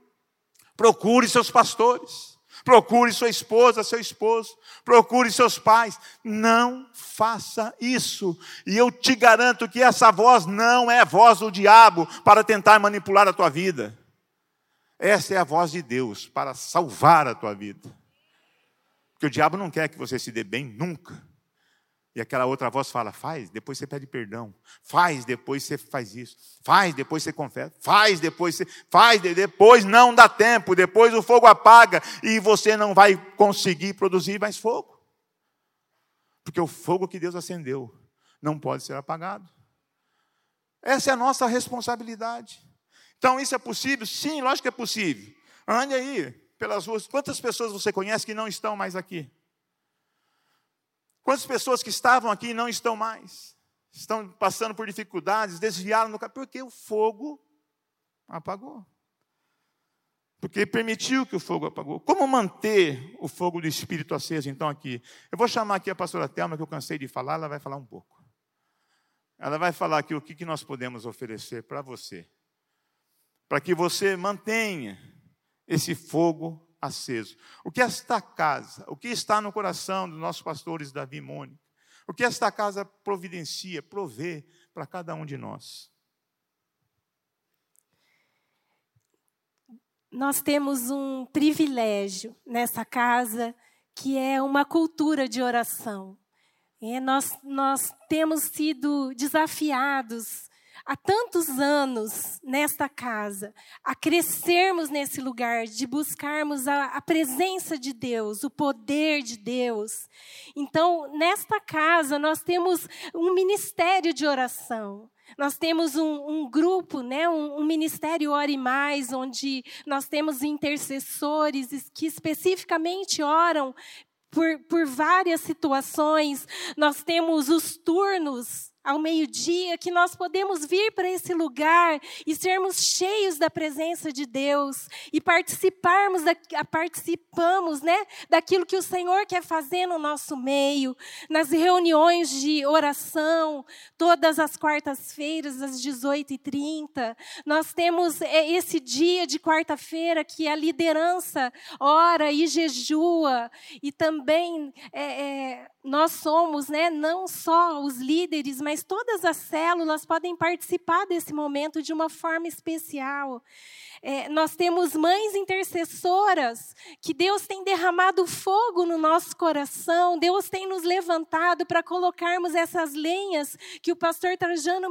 procure seus pastores Procure sua esposa, seu esposo. Procure seus pais. Não faça isso. E eu te garanto que essa voz não é voz do diabo para tentar manipular a tua vida. Essa é a voz de Deus para salvar a tua vida. Porque o diabo não quer que você se dê bem nunca. E aquela outra voz fala: faz, depois você pede perdão. Faz, depois você faz isso. Faz, depois você confessa. Faz, depois você. Faz, depois não dá tempo. Depois o fogo apaga e você não vai conseguir produzir mais fogo. Porque o fogo que Deus acendeu não pode ser apagado. Essa é a nossa responsabilidade. Então, isso é possível? Sim, lógico que é possível. Ande aí pelas ruas. Quantas pessoas você conhece que não estão mais aqui? Quantas pessoas que estavam aqui não estão mais? Estão passando por dificuldades, desviaram no caminho, porque o fogo apagou. Porque permitiu que o fogo apagou. Como manter o fogo do Espírito aceso, então, aqui? Eu vou chamar aqui a pastora Thelma, que eu cansei de falar, ela vai falar um pouco. Ela vai falar aqui o que nós podemos oferecer para você. Para que você mantenha esse fogo aceso. O que esta casa, o que está no coração dos nossos pastores Davi e Mônica, o que esta casa providencia, provê para cada um de nós. Nós temos um privilégio nessa casa, que é uma cultura de oração. É, nós, nós temos sido desafiados há tantos anos nesta casa, a crescermos nesse lugar, de buscarmos a, a, presença de Deus, o poder de Deus. Então, nesta casa, nós temos um ministério de oração. Nós temos um, um grupo, né, um, um, ministério Ore Mais, onde nós temos intercessores que especificamente oram por, por várias situações. Nós temos os turnos ao meio-dia, que nós podemos vir para esse lugar e sermos cheios da presença de Deus e participarmos, da, participamos, né, daquilo que o Senhor quer fazer no nosso meio, nas reuniões de oração, todas as quartas-feiras, às 18h30. Nós temos é, esse dia de quarta-feira que a liderança ora e jejua, e também é, é, nós somos, né, não só os líderes, mas todas as células podem participar desse momento de uma forma especial. É, nós temos mães intercessoras que Deus tem derramado fogo no nosso coração, Deus tem nos levantado para colocarmos essas lenhas que o pastor Trajano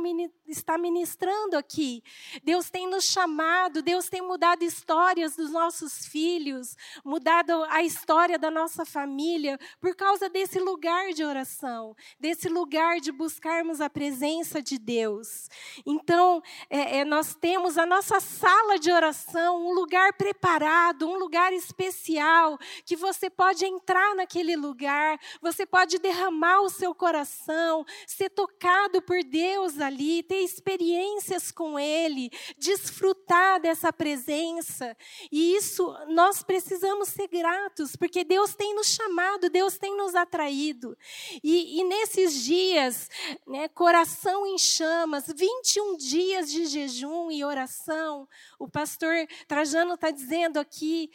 está ministrando aqui. Deus tem nos chamado, Deus tem mudado histórias dos nossos filhos, mudado a história da nossa família por causa desse lugar de oração, desse lugar de buscarmos a presença de Deus. Então, é, é, nós temos a nossa sala de oração um lugar preparado, um lugar especial, que você pode entrar naquele lugar, você pode derramar o seu coração, ser tocado por Deus ali, ter experiências com Ele, desfrutar dessa presença. E isso nós precisamos ser gratos, porque Deus tem nos chamado, Deus tem nos atraído. E, e nesses dias, né, coração em chamas, 21 dias de jejum e oração, o pastor Trajano está dizendo aqui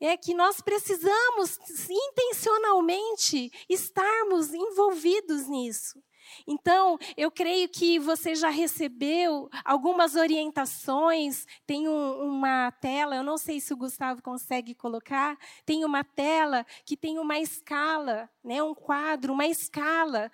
é que nós precisamos intencionalmente estarmos envolvidos nisso. Então, eu creio que você já recebeu algumas orientações. Tem um, uma tela, eu não sei se o Gustavo consegue colocar, tem uma tela que tem uma escala, né, um quadro, uma escala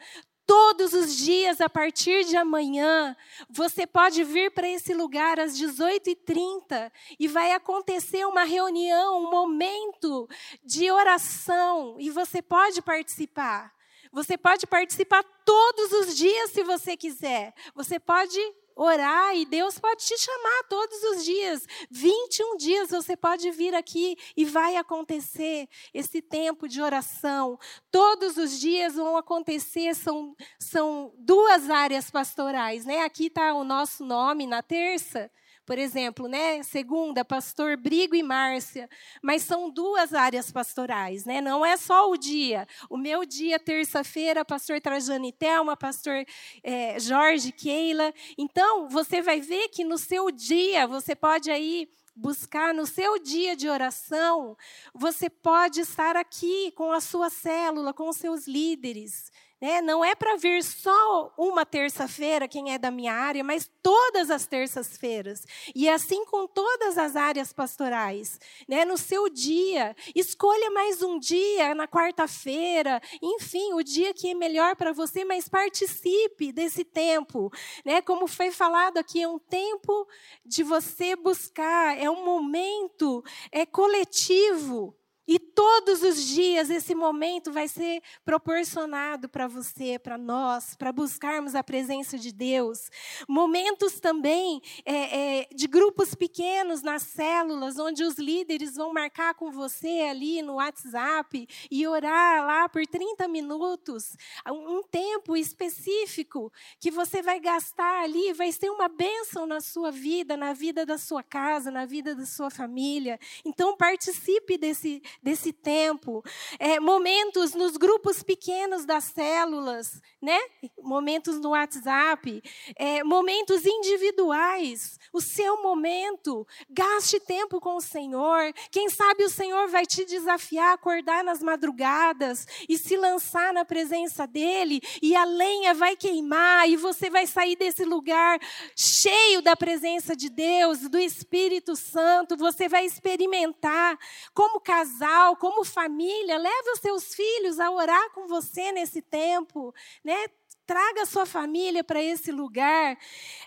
Todos os dias, a partir de amanhã, você pode vir para esse lugar às 18h30 e vai acontecer uma reunião, um momento de oração e você pode participar. Você pode participar todos os dias se você quiser. Você pode orar e Deus pode te chamar todos os dias. 21 dias você pode vir aqui e vai acontecer esse tempo de oração. Todos os dias vão acontecer, são, são duas áreas pastorais. Né? Aqui está o nosso nome na terça. Por exemplo, né, segunda, pastor Brigo e Márcia, mas são duas áreas pastorais, né? Não é só o dia. O meu dia, terça-feira, pastor Trajane Thelma, pastor é, Jorge Keila. Então, você vai ver que no seu dia, você pode aí buscar no seu dia de oração, você pode estar aqui com a sua célula, com os seus líderes. Né? Não é para vir só uma terça-feira, quem é da minha área, mas todas as terças-feiras. E assim com todas as áreas pastorais. Né? No seu dia, escolha mais um dia, na quarta-feira, enfim, o dia que é melhor para você, mas participe desse tempo. Né? Como foi falado aqui, é um tempo de você buscar, é um momento é coletivo E todos os dias esse momento vai ser proporcionado para você, para nós, para buscarmos a presença de Deus. Momentos também é, é, de grupos pequenos nas células, onde os líderes vão marcar com você ali no WhatsApp e orar lá por 30 minutos. Um tempo específico que você vai gastar ali, vai ser uma bênção na sua vida, na vida da sua casa, na vida da sua família. Então participe desse desse tempo, é, momentos nos grupos pequenos das células, né? momentos no WhatsApp, é, momentos individuais, o seu momento, gaste tempo com o Senhor. Quem sabe o Senhor vai te desafiar a acordar nas madrugadas e se lançar na presença dEle, e a lenha vai queimar, e você vai sair desse lugar cheio da presença de Deus, do Espírito Santo, você vai experimentar como casar casal, como família, leve os seus filhos a orar com você nesse tempo, né? Traga a sua família para esse lugar.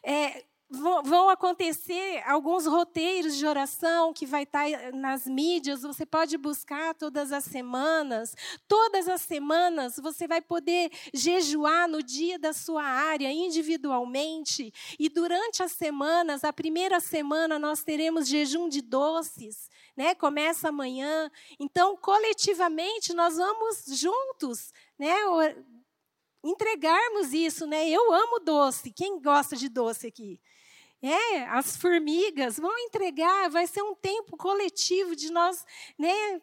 É, vão acontecer alguns roteiros de oração que vai estar tá nas mídias, você pode buscar todas as semanas. Todas as semanas você vai poder jejuar no dia da sua área individualmente, e durante as semanas, a primeira semana nós teremos jejum de doces né? Começa amanhã. Então, coletivamente, nós vamos juntos, né? Entregarmos isso, né? Eu amo doce. Quem gosta de doce aqui? É, as formigas vão entregar, vai ser um tempo coletivo de nós, né,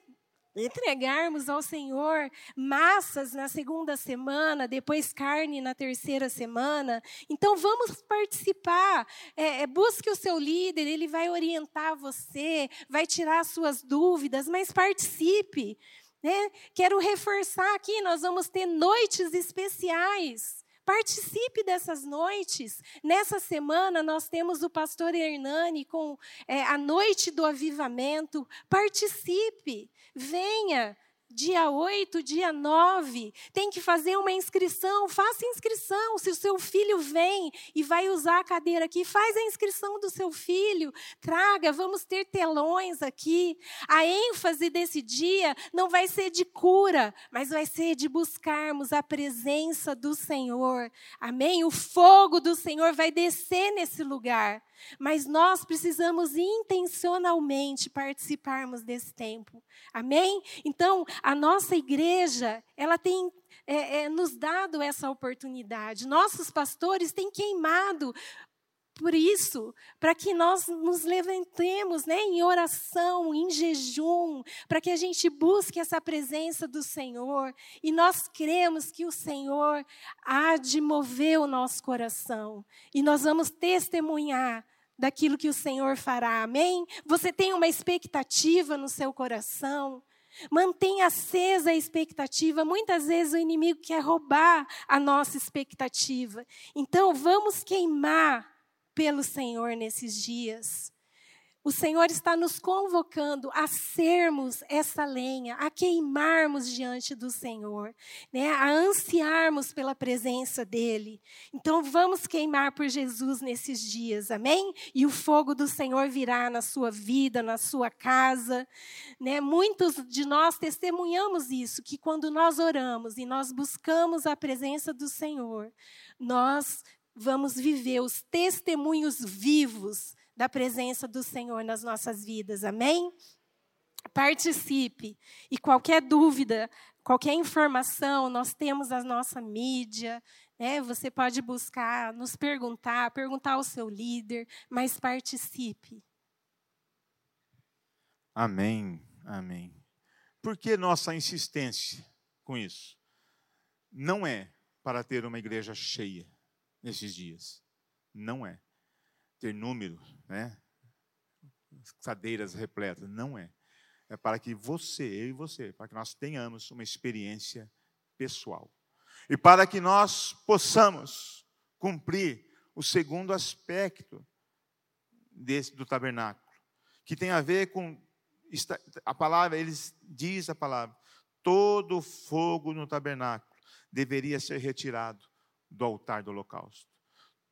entregarmos ao Senhor massas na segunda semana, depois carne na terceira semana. Então vamos participar. É, é, busque o seu líder, ele vai orientar você, vai tirar suas dúvidas, mas participe. Né? Quero reforçar aqui: nós vamos ter noites especiais. Participe dessas noites. Nessa semana, nós temos o pastor Hernani com é, a noite do avivamento. Participe, venha, dia 8, dia 9, tem que fazer uma inscrição, faça inscrição. Se o seu filho vem e vai usar a cadeira aqui, faz a inscrição do seu filho, traga, vamos ter telões aqui. A ênfase desse dia não vai ser de cura, mas vai ser de buscarmos a presença do Senhor. Amém? O fogo do Senhor vai descer nesse lugar. Mas nós precisamos intencionalmente participarmos desse tempo. Amém? Então, a nossa igreja, ela tem é, é, nos dado essa oportunidade. Nossos pastores têm queimado por isso, para que nós nos levantemos né, em oração, em jejum, para que a gente busque essa presença do Senhor. E nós cremos que o Senhor há de mover o nosso coração. E nós vamos testemunhar daquilo que o Senhor fará. Amém? Você tem uma expectativa no seu coração. Mantenha acesa a expectativa. Muitas vezes o inimigo quer roubar a nossa expectativa. Então, vamos queimar pelo Senhor nesses dias. O Senhor está nos convocando a sermos essa lenha, a queimarmos diante do Senhor, né? a ansiarmos pela presença dEle. Então vamos queimar por Jesus nesses dias, amém? E o fogo do Senhor virá na sua vida, na sua casa. Né? Muitos de nós testemunhamos isso, que quando nós oramos e nós buscamos a presença do Senhor, nós vamos viver os testemunhos vivos da presença do Senhor nas nossas vidas. Amém? Participe. E qualquer dúvida, qualquer informação, nós temos a nossa mídia. Né? Você pode buscar, nos perguntar, perguntar ao seu líder, mas participe. Amém, amém. Por que nossa insistência com isso? Não é para ter uma igreja cheia nesses dias. Não é ter número, né? cadeiras repletas. Não é. É para que você, eu e você, para que nós tenhamos uma experiência pessoal. E para que nós possamos cumprir o segundo aspecto desse, do tabernáculo, que tem a ver com a palavra, eles diz a palavra, todo fogo no tabernáculo deveria ser retirado do altar do holocausto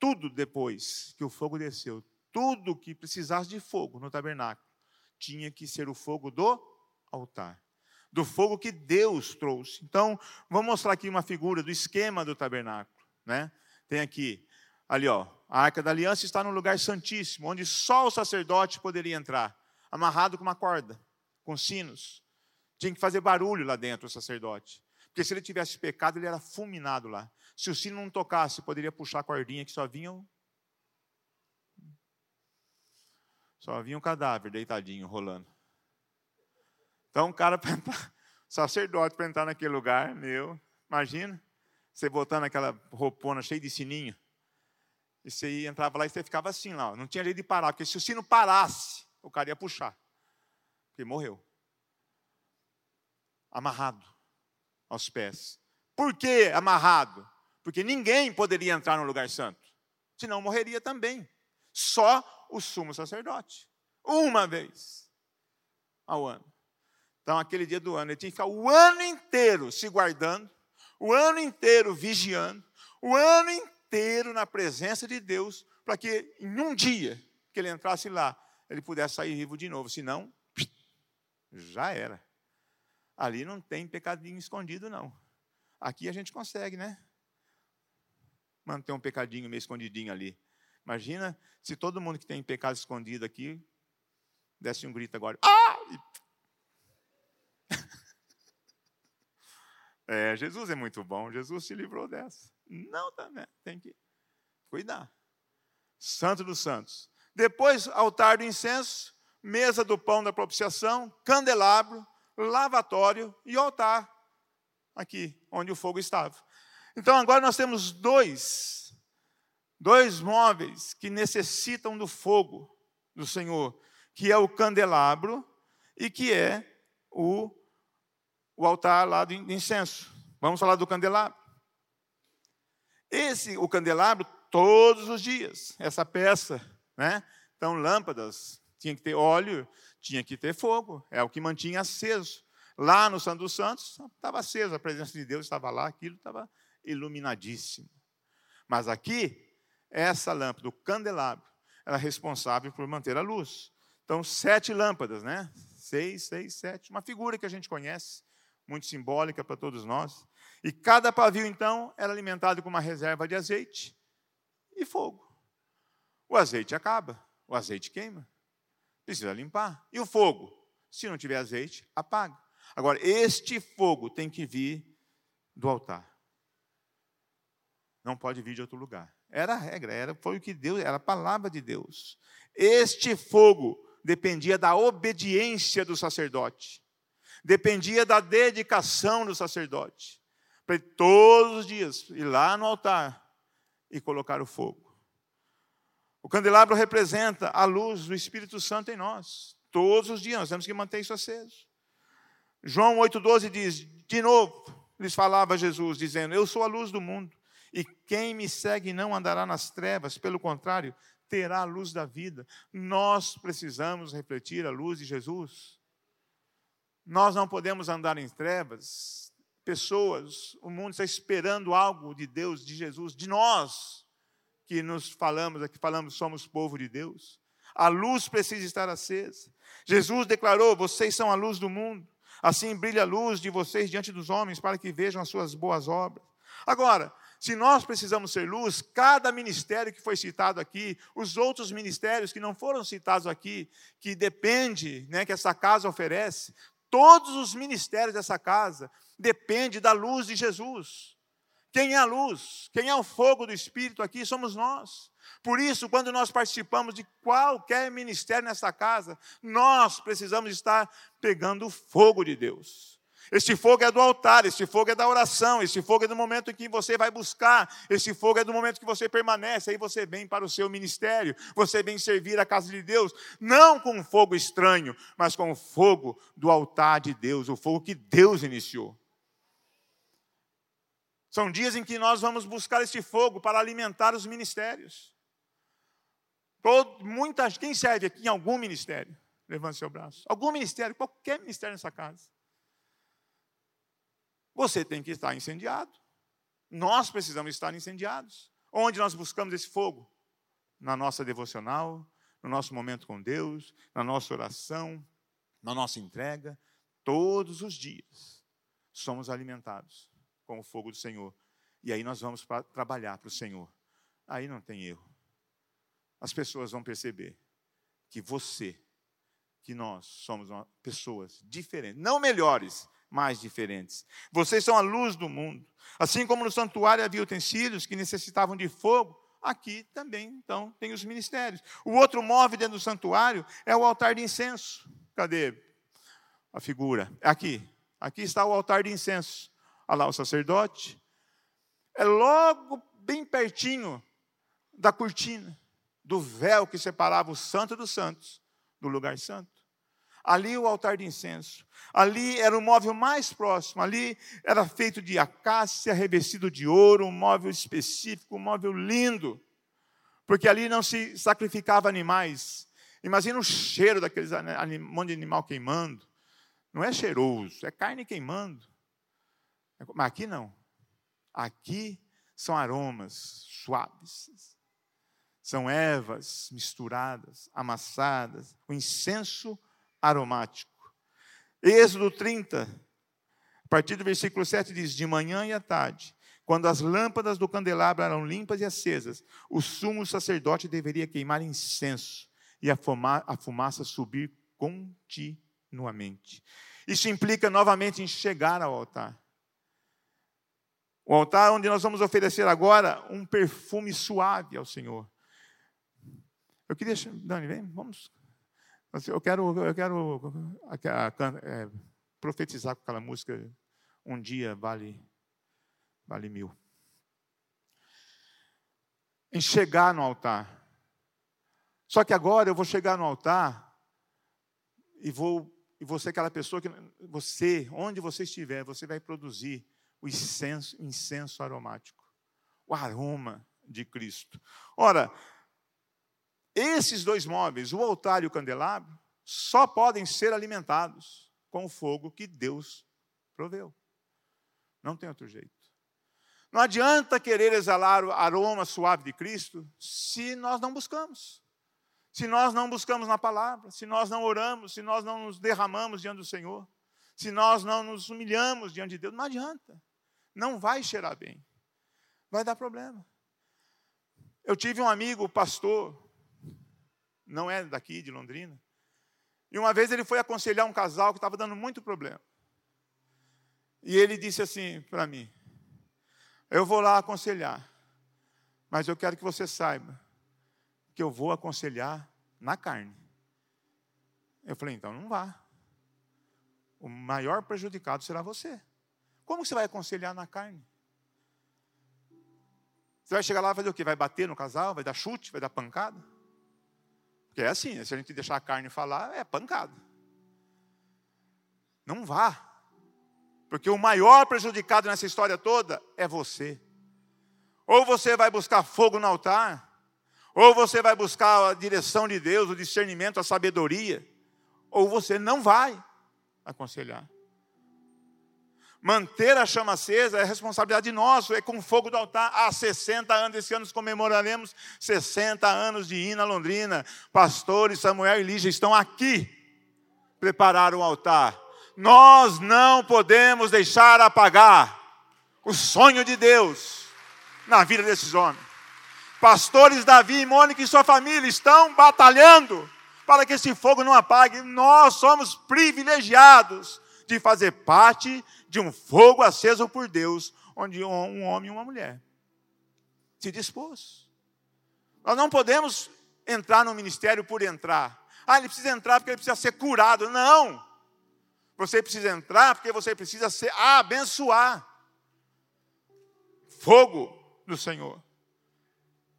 tudo depois que o fogo desceu, tudo que precisasse de fogo no tabernáculo, tinha que ser o fogo do altar. do fogo que Deus trouxe. Então, vamos mostrar aqui uma figura do esquema do tabernáculo, né? Tem aqui, ali ó, a Arca da Aliança está no lugar santíssimo, onde só o sacerdote poderia entrar, amarrado com uma corda, com sinos. Tinha que fazer barulho lá dentro o sacerdote. Porque se ele tivesse pecado, ele era fulminado lá. Se o sino não tocasse, poderia puxar a cordinha que só vinha só vinha um cadáver deitadinho rolando. Então, o cara sacerdote para entrar naquele lugar, meu, imagina, você botando aquela roupona cheia de sininho, e você entrava lá e você ficava assim lá, não tinha jeito de parar, porque se o sino parasse, o cara ia puxar, porque morreu. Amarrado aos pés. Por que amarrado? Porque ninguém poderia entrar no lugar santo, senão morreria também. Só o sumo sacerdote, uma vez ao ano. Então, aquele dia do ano, ele tinha que ficar o ano inteiro se guardando, o ano inteiro vigiando, o ano inteiro na presença de Deus, para que em um dia que ele entrasse lá, ele pudesse sair vivo de novo. Senão, já era. Ali não tem pecadinho escondido, não. Aqui a gente consegue, né? Manter um pecadinho meio escondidinho ali. Imagina se todo mundo que tem pecado escondido aqui desse um grito agora. Ah! É, Jesus é muito bom, Jesus se livrou dessa. Não, tá, né? tem que cuidar. Santo dos Santos. Depois, altar do incenso, mesa do pão da propiciação, candelabro, lavatório e altar, aqui, onde o fogo estava. Então, agora nós temos dois, dois móveis que necessitam do fogo do Senhor, que é o candelabro e que é o o altar lá de incenso. Vamos falar do candelabro. Esse, o candelabro, todos os dias, essa peça, né? Então, lâmpadas, tinha que ter óleo, tinha que ter fogo, é o que mantinha aceso. Lá no Santo dos Santos, estava aceso, a presença de Deus estava lá, aquilo estava iluminadíssimo. Mas aqui, essa lâmpada, o candelabro, era responsável por manter a luz. Então, sete lâmpadas, né? Seis, seis, sete. Uma figura que a gente conhece muito simbólica para todos nós. E cada pavio, então, era alimentado com uma reserva de azeite e fogo. O azeite acaba, o azeite queima, precisa limpar. E o fogo? Se não tiver azeite, apaga. Agora, este fogo tem que vir do altar. Não pode vir de outro lugar. Era a regra, era, foi o que Deus, era a palavra de Deus. Este fogo dependia da obediência do sacerdote dependia da dedicação do sacerdote. Para todos os dias ir lá no altar e colocar o fogo. O candelabro representa a luz do Espírito Santo em nós. Todos os dias nós temos que manter isso aceso. João 8,12 diz: De novo, lhes falava Jesus, dizendo: Eu sou a luz do mundo, e quem me segue não andará nas trevas, pelo contrário, terá a luz da vida. Nós precisamos refletir a luz de Jesus. Nós não podemos andar em trevas. Pessoas, o mundo está esperando algo de Deus, de Jesus, de nós que nos falamos, aqui falamos somos povo de Deus. A luz precisa estar acesa. Jesus declarou: "Vocês são a luz do mundo. Assim brilha a luz de vocês diante dos homens, para que vejam as suas boas obras." Agora, se nós precisamos ser luz, cada ministério que foi citado aqui, os outros ministérios que não foram citados aqui, que depende, né, que essa casa oferece, Todos os ministérios dessa casa dependem da luz de Jesus. Quem é a luz? Quem é o fogo do Espírito aqui? Somos nós. Por isso, quando nós participamos de qualquer ministério nessa casa, nós precisamos estar pegando o fogo de Deus. Este fogo é do altar, este fogo é da oração, este fogo é do momento em que você vai buscar, este fogo é do momento que você permanece, aí você vem para o seu ministério, você vem servir a casa de Deus, não com um fogo estranho, mas com o fogo do altar de Deus, o fogo que Deus iniciou. São dias em que nós vamos buscar este fogo para alimentar os ministérios. Todo, muita, quem serve aqui em algum ministério? Levante seu braço. Algum ministério, qualquer ministério nessa casa você tem que estar incendiado. Nós precisamos estar incendiados. Onde nós buscamos esse fogo? Na nossa devocional, no nosso momento com Deus, na nossa oração, na nossa entrega. Todos os dias somos alimentados com o fogo do Senhor. E aí nós vamos para trabalhar para o Senhor. Aí não tem erro. As pessoas vão perceber que você, que nós somos uma, pessoas diferentes, não melhores, mas diferentes. Vocês são a luz do mundo. Assim como no santuário havia utensílios que necessitavam de fogo, aqui também, então, tem os ministérios. O outro móvel dentro do santuário é o altar de incenso. Cadê a figura? Aqui. Aqui está o altar de incenso. Olha lá o sacerdote. É logo bem pertinho da cortina, do véu que separava o santo dos santos do lugar santo. Ali o altar de incenso. Ali era o móvel mais próximo. Ali era feito de acácia, revestido de ouro, um móvel específico, um móvel lindo. Porque ali não se sacrificava animais. Imagina o cheiro daqueles monte de animal queimando. Não é cheiroso, é carne queimando. Mas aqui não. Aqui são aromas suaves. São ervas misturadas, amassadas, o incenso aromático. Êxodo 30, a partir do versículo 7 diz: De manhã e à tarde, quando as lâmpadas do candelabro eram limpas e acesas, o sumo sacerdote deveria queimar incenso e a, a fumaça subir continuamente. Isso implica novamente em chegar ao altar. O altar onde nós vamos oferecer agora um perfume suave ao Senhor. Eu queria. Dani, vem, vamos eu quero, eu quero é, profetizar com aquela música, um dia vale, vale mil. Em chegar no altar. Só que agora eu vou chegar no altar e vou e você aquela pessoa que você, onde você estiver, você vai produzir o incenso, incenso aromático, o aroma de Cristo. Ora, esses dois móveis, o altar e o candelabro, só podem ser alimentados com o fogo que Deus proveu. Não tem outro jeito. Não adianta querer exalar o aroma suave de Cristo se nós não buscamos. Se nós não buscamos na palavra, se nós não oramos, se nós não nos derramamos diante do Senhor, se nós não nos humilhamos diante de Deus, não adianta. Não vai cheirar bem. Vai dar problema. Eu tive um amigo, pastor, não é daqui, de Londrina. E uma vez ele foi aconselhar um casal que estava dando muito problema. E ele disse assim para mim: Eu vou lá aconselhar, mas eu quero que você saiba que eu vou aconselhar na carne. Eu falei: Então não vá. O maior prejudicado será você. Como você vai aconselhar na carne? Você vai chegar lá e fazer o quê? Vai bater no casal? Vai dar chute? Vai dar pancada? Porque é assim, né? se a gente deixar a carne falar, é pancada. Não vá. Porque o maior prejudicado nessa história toda é você. Ou você vai buscar fogo no altar, ou você vai buscar a direção de Deus, o discernimento, a sabedoria, ou você não vai aconselhar. Manter a chama acesa é responsabilidade nossa, é com o fogo do altar. Há 60 anos, esse ano comemoraremos 60 anos de Ina Londrina. Pastores Samuel e Lígia estão aqui, prepararam o altar. Nós não podemos deixar apagar o sonho de Deus na vida desses homens. Pastores Davi e Mônica e sua família estão batalhando para que esse fogo não apague. Nós somos privilegiados de fazer parte de um fogo aceso por Deus, onde um homem e uma mulher se dispôs. Nós não podemos entrar no ministério por entrar. Ah, ele precisa entrar porque ele precisa ser curado. Não! Você precisa entrar porque você precisa ser abençoar. Fogo do Senhor.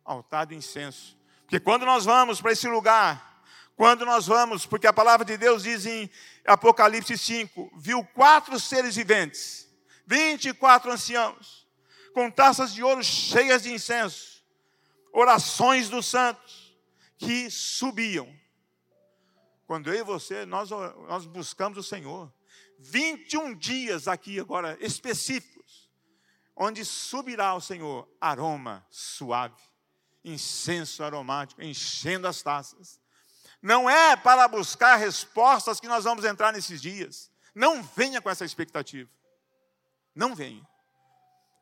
Altar do incenso. Porque quando nós vamos para esse lugar, quando nós vamos, porque a palavra de Deus diz em Apocalipse 5: viu quatro seres viventes, 24 anciãos, com taças de ouro cheias de incenso, orações dos santos, que subiam. Quando eu e você, nós, nós buscamos o Senhor, 21 dias aqui agora específicos, onde subirá ao Senhor aroma suave, incenso aromático, enchendo as taças não é para buscar respostas que nós vamos entrar nesses dias. Não venha com essa expectativa. Não venha.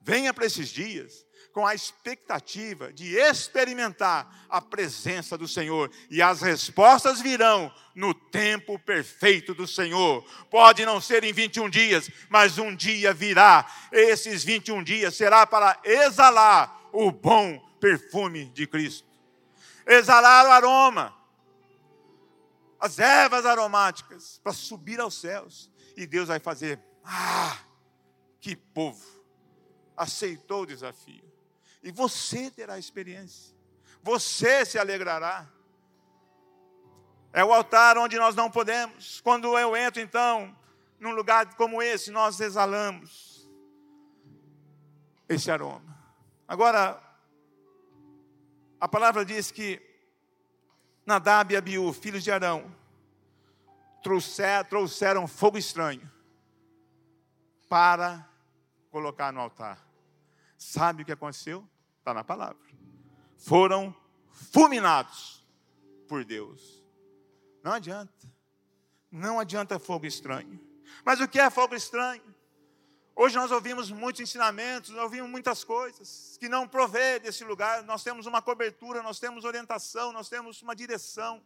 Venha para esses dias com a expectativa de experimentar a presença do Senhor e as respostas virão no tempo perfeito do Senhor. Pode não ser em 21 dias, mas um dia virá. Esses 21 dias será para exalar o bom perfume de Cristo. Exalar o aroma, as ervas aromáticas para subir aos céus. E Deus vai fazer, ah, que povo aceitou o desafio. E você terá experiência. Você se alegrará. É o altar onde nós não podemos. Quando eu entro, então, num lugar como esse, nós exalamos esse aroma. Agora, a palavra diz que Nadab e Abiú, filhos de Arão, trouxeram fogo estranho para colocar no altar. Sabe o que aconteceu? Está na palavra. Foram fulminados por Deus. Não adianta. Não adianta fogo estranho. Mas o que é fogo estranho? Hoje nós ouvimos muitos ensinamentos, nós ouvimos muitas coisas que não provê desse lugar. Nós temos uma cobertura, nós temos orientação, nós temos uma direção.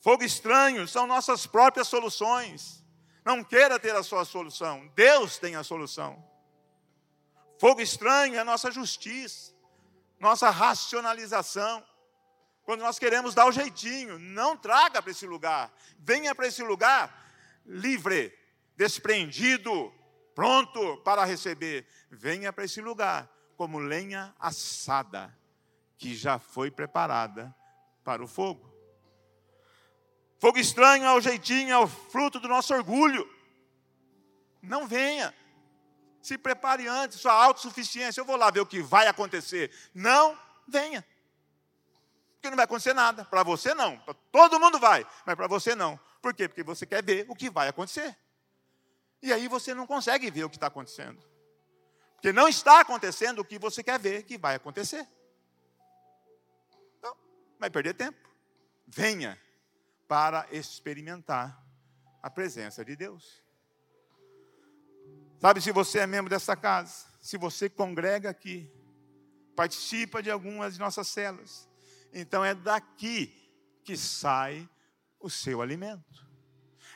Fogo estranho são nossas próprias soluções. Não queira ter a sua solução, Deus tem a solução. Fogo estranho é nossa justiça, nossa racionalização. Quando nós queremos dar o jeitinho, não traga para esse lugar. Venha para esse lugar livre, desprendido, pronto para receber. Venha para esse lugar como lenha assada, que já foi preparada para o fogo. Fogo estranho é o jeitinho, é o fruto do nosso orgulho. Não venha se prepare antes, sua autossuficiência. Eu vou lá ver o que vai acontecer. Não venha. Porque não vai acontecer nada. Para você não. Todo mundo vai, mas para você não. Por quê? Porque você quer ver o que vai acontecer. E aí você não consegue ver o que está acontecendo. Porque não está acontecendo o que você quer ver que vai acontecer. Então, vai perder tempo. Venha para experimentar a presença de Deus. Sabe, se você é membro dessa casa, se você congrega aqui, participa de algumas de nossas células, então é daqui que sai o seu alimento.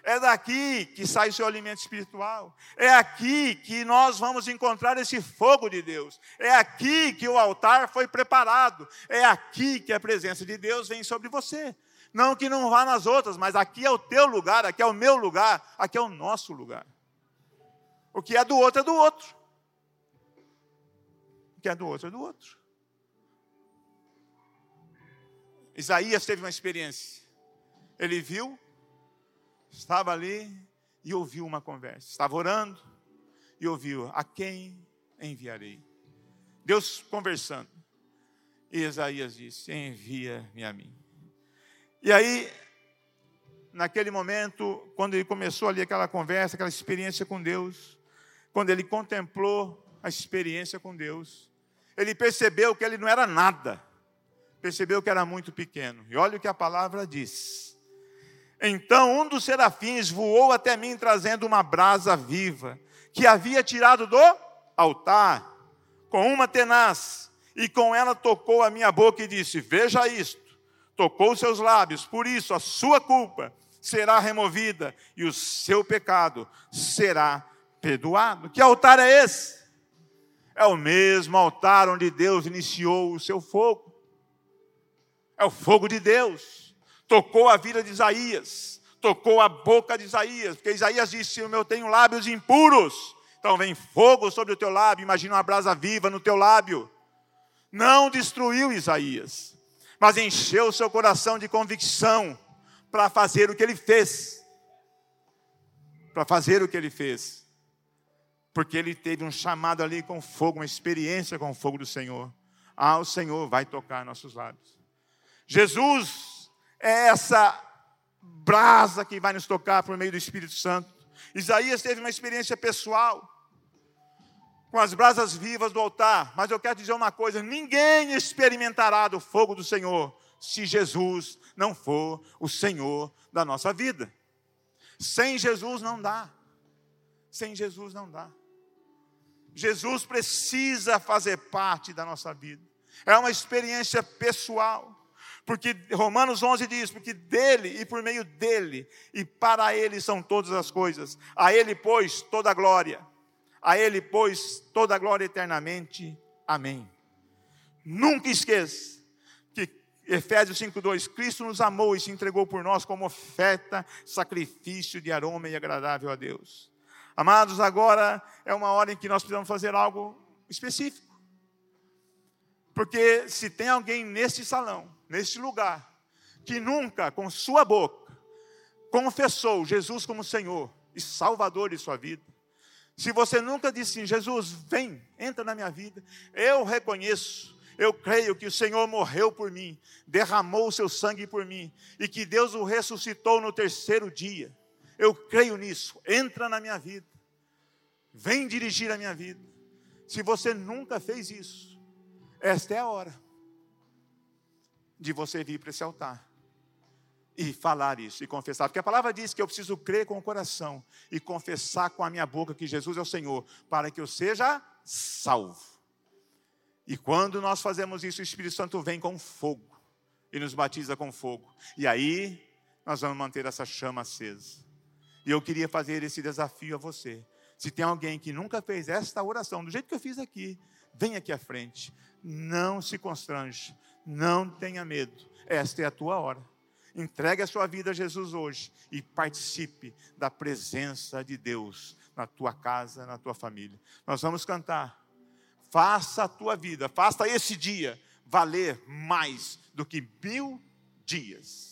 É daqui que sai o seu alimento espiritual. É aqui que nós vamos encontrar esse fogo de Deus. É aqui que o altar foi preparado. É aqui que a presença de Deus vem sobre você. Não que não vá nas outras, mas aqui é o teu lugar, aqui é o meu lugar, aqui é o nosso lugar. O que é do outro é do outro. O que é do outro é do outro. Isaías teve uma experiência. Ele viu, estava ali e ouviu uma conversa. Estava orando e ouviu: A quem enviarei? Deus conversando. E Isaías disse: Envia-me a mim. E aí, naquele momento, quando ele começou ali aquela conversa, aquela experiência com Deus, quando ele contemplou a experiência com Deus, ele percebeu que ele não era nada, percebeu que era muito pequeno. E olha o que a palavra diz. Então um dos serafins voou até mim trazendo uma brasa viva, que havia tirado do altar, com uma tenaz, e com ela tocou a minha boca e disse: Veja isto. Tocou seus lábios, por isso a sua culpa será removida e o seu pecado será perdoado. Que altar é esse? É o mesmo altar onde Deus iniciou o seu fogo. É o fogo de Deus. Tocou a vida de Isaías, tocou a boca de Isaías, porque Isaías disse: Eu tenho lábios impuros. Então vem fogo sobre o teu lábio, imagina uma brasa viva no teu lábio. Não destruiu Isaías, mas encheu o seu coração de convicção para fazer o que ele fez. Para fazer o que ele fez porque ele teve um chamado ali com fogo, uma experiência com o fogo do Senhor. Ah, o Senhor vai tocar nossos lábios. Jesus é essa brasa que vai nos tocar por meio do Espírito Santo. Isaías teve uma experiência pessoal com as brasas vivas do altar, mas eu quero dizer uma coisa: ninguém experimentará do fogo do Senhor se Jesus não for o Senhor da nossa vida. Sem Jesus não dá. Sem Jesus não dá. Jesus precisa fazer parte da nossa vida. É uma experiência pessoal. Porque Romanos 11 diz: porque dele e por meio dele e para ele são todas as coisas. A ele, pois, toda a glória. A ele, pois, toda a glória eternamente. Amém. Nunca esqueça que Efésios 5:2, Cristo nos amou e se entregou por nós como oferta, sacrifício de aroma e agradável a Deus. Amados, agora é uma hora em que nós precisamos fazer algo específico. Porque se tem alguém neste salão, neste lugar, que nunca com sua boca confessou Jesus como Senhor e Salvador de sua vida, se você nunca disse assim, Jesus, vem, entra na minha vida, eu reconheço, eu creio que o Senhor morreu por mim, derramou o seu sangue por mim, e que Deus o ressuscitou no terceiro dia. Eu creio nisso, entra na minha vida, vem dirigir a minha vida. Se você nunca fez isso, esta é a hora de você vir para esse altar e falar isso e confessar, porque a palavra diz que eu preciso crer com o coração e confessar com a minha boca que Jesus é o Senhor, para que eu seja salvo. E quando nós fazemos isso, o Espírito Santo vem com fogo e nos batiza com fogo. E aí nós vamos manter essa chama acesa. E eu queria fazer esse desafio a você. Se tem alguém que nunca fez esta oração, do jeito que eu fiz aqui, vem aqui à frente. Não se constrange, não tenha medo. Esta é a tua hora. Entregue a sua vida a Jesus hoje e participe da presença de Deus na tua casa, na tua família. Nós vamos cantar. Faça a tua vida, faça esse dia valer mais do que mil dias.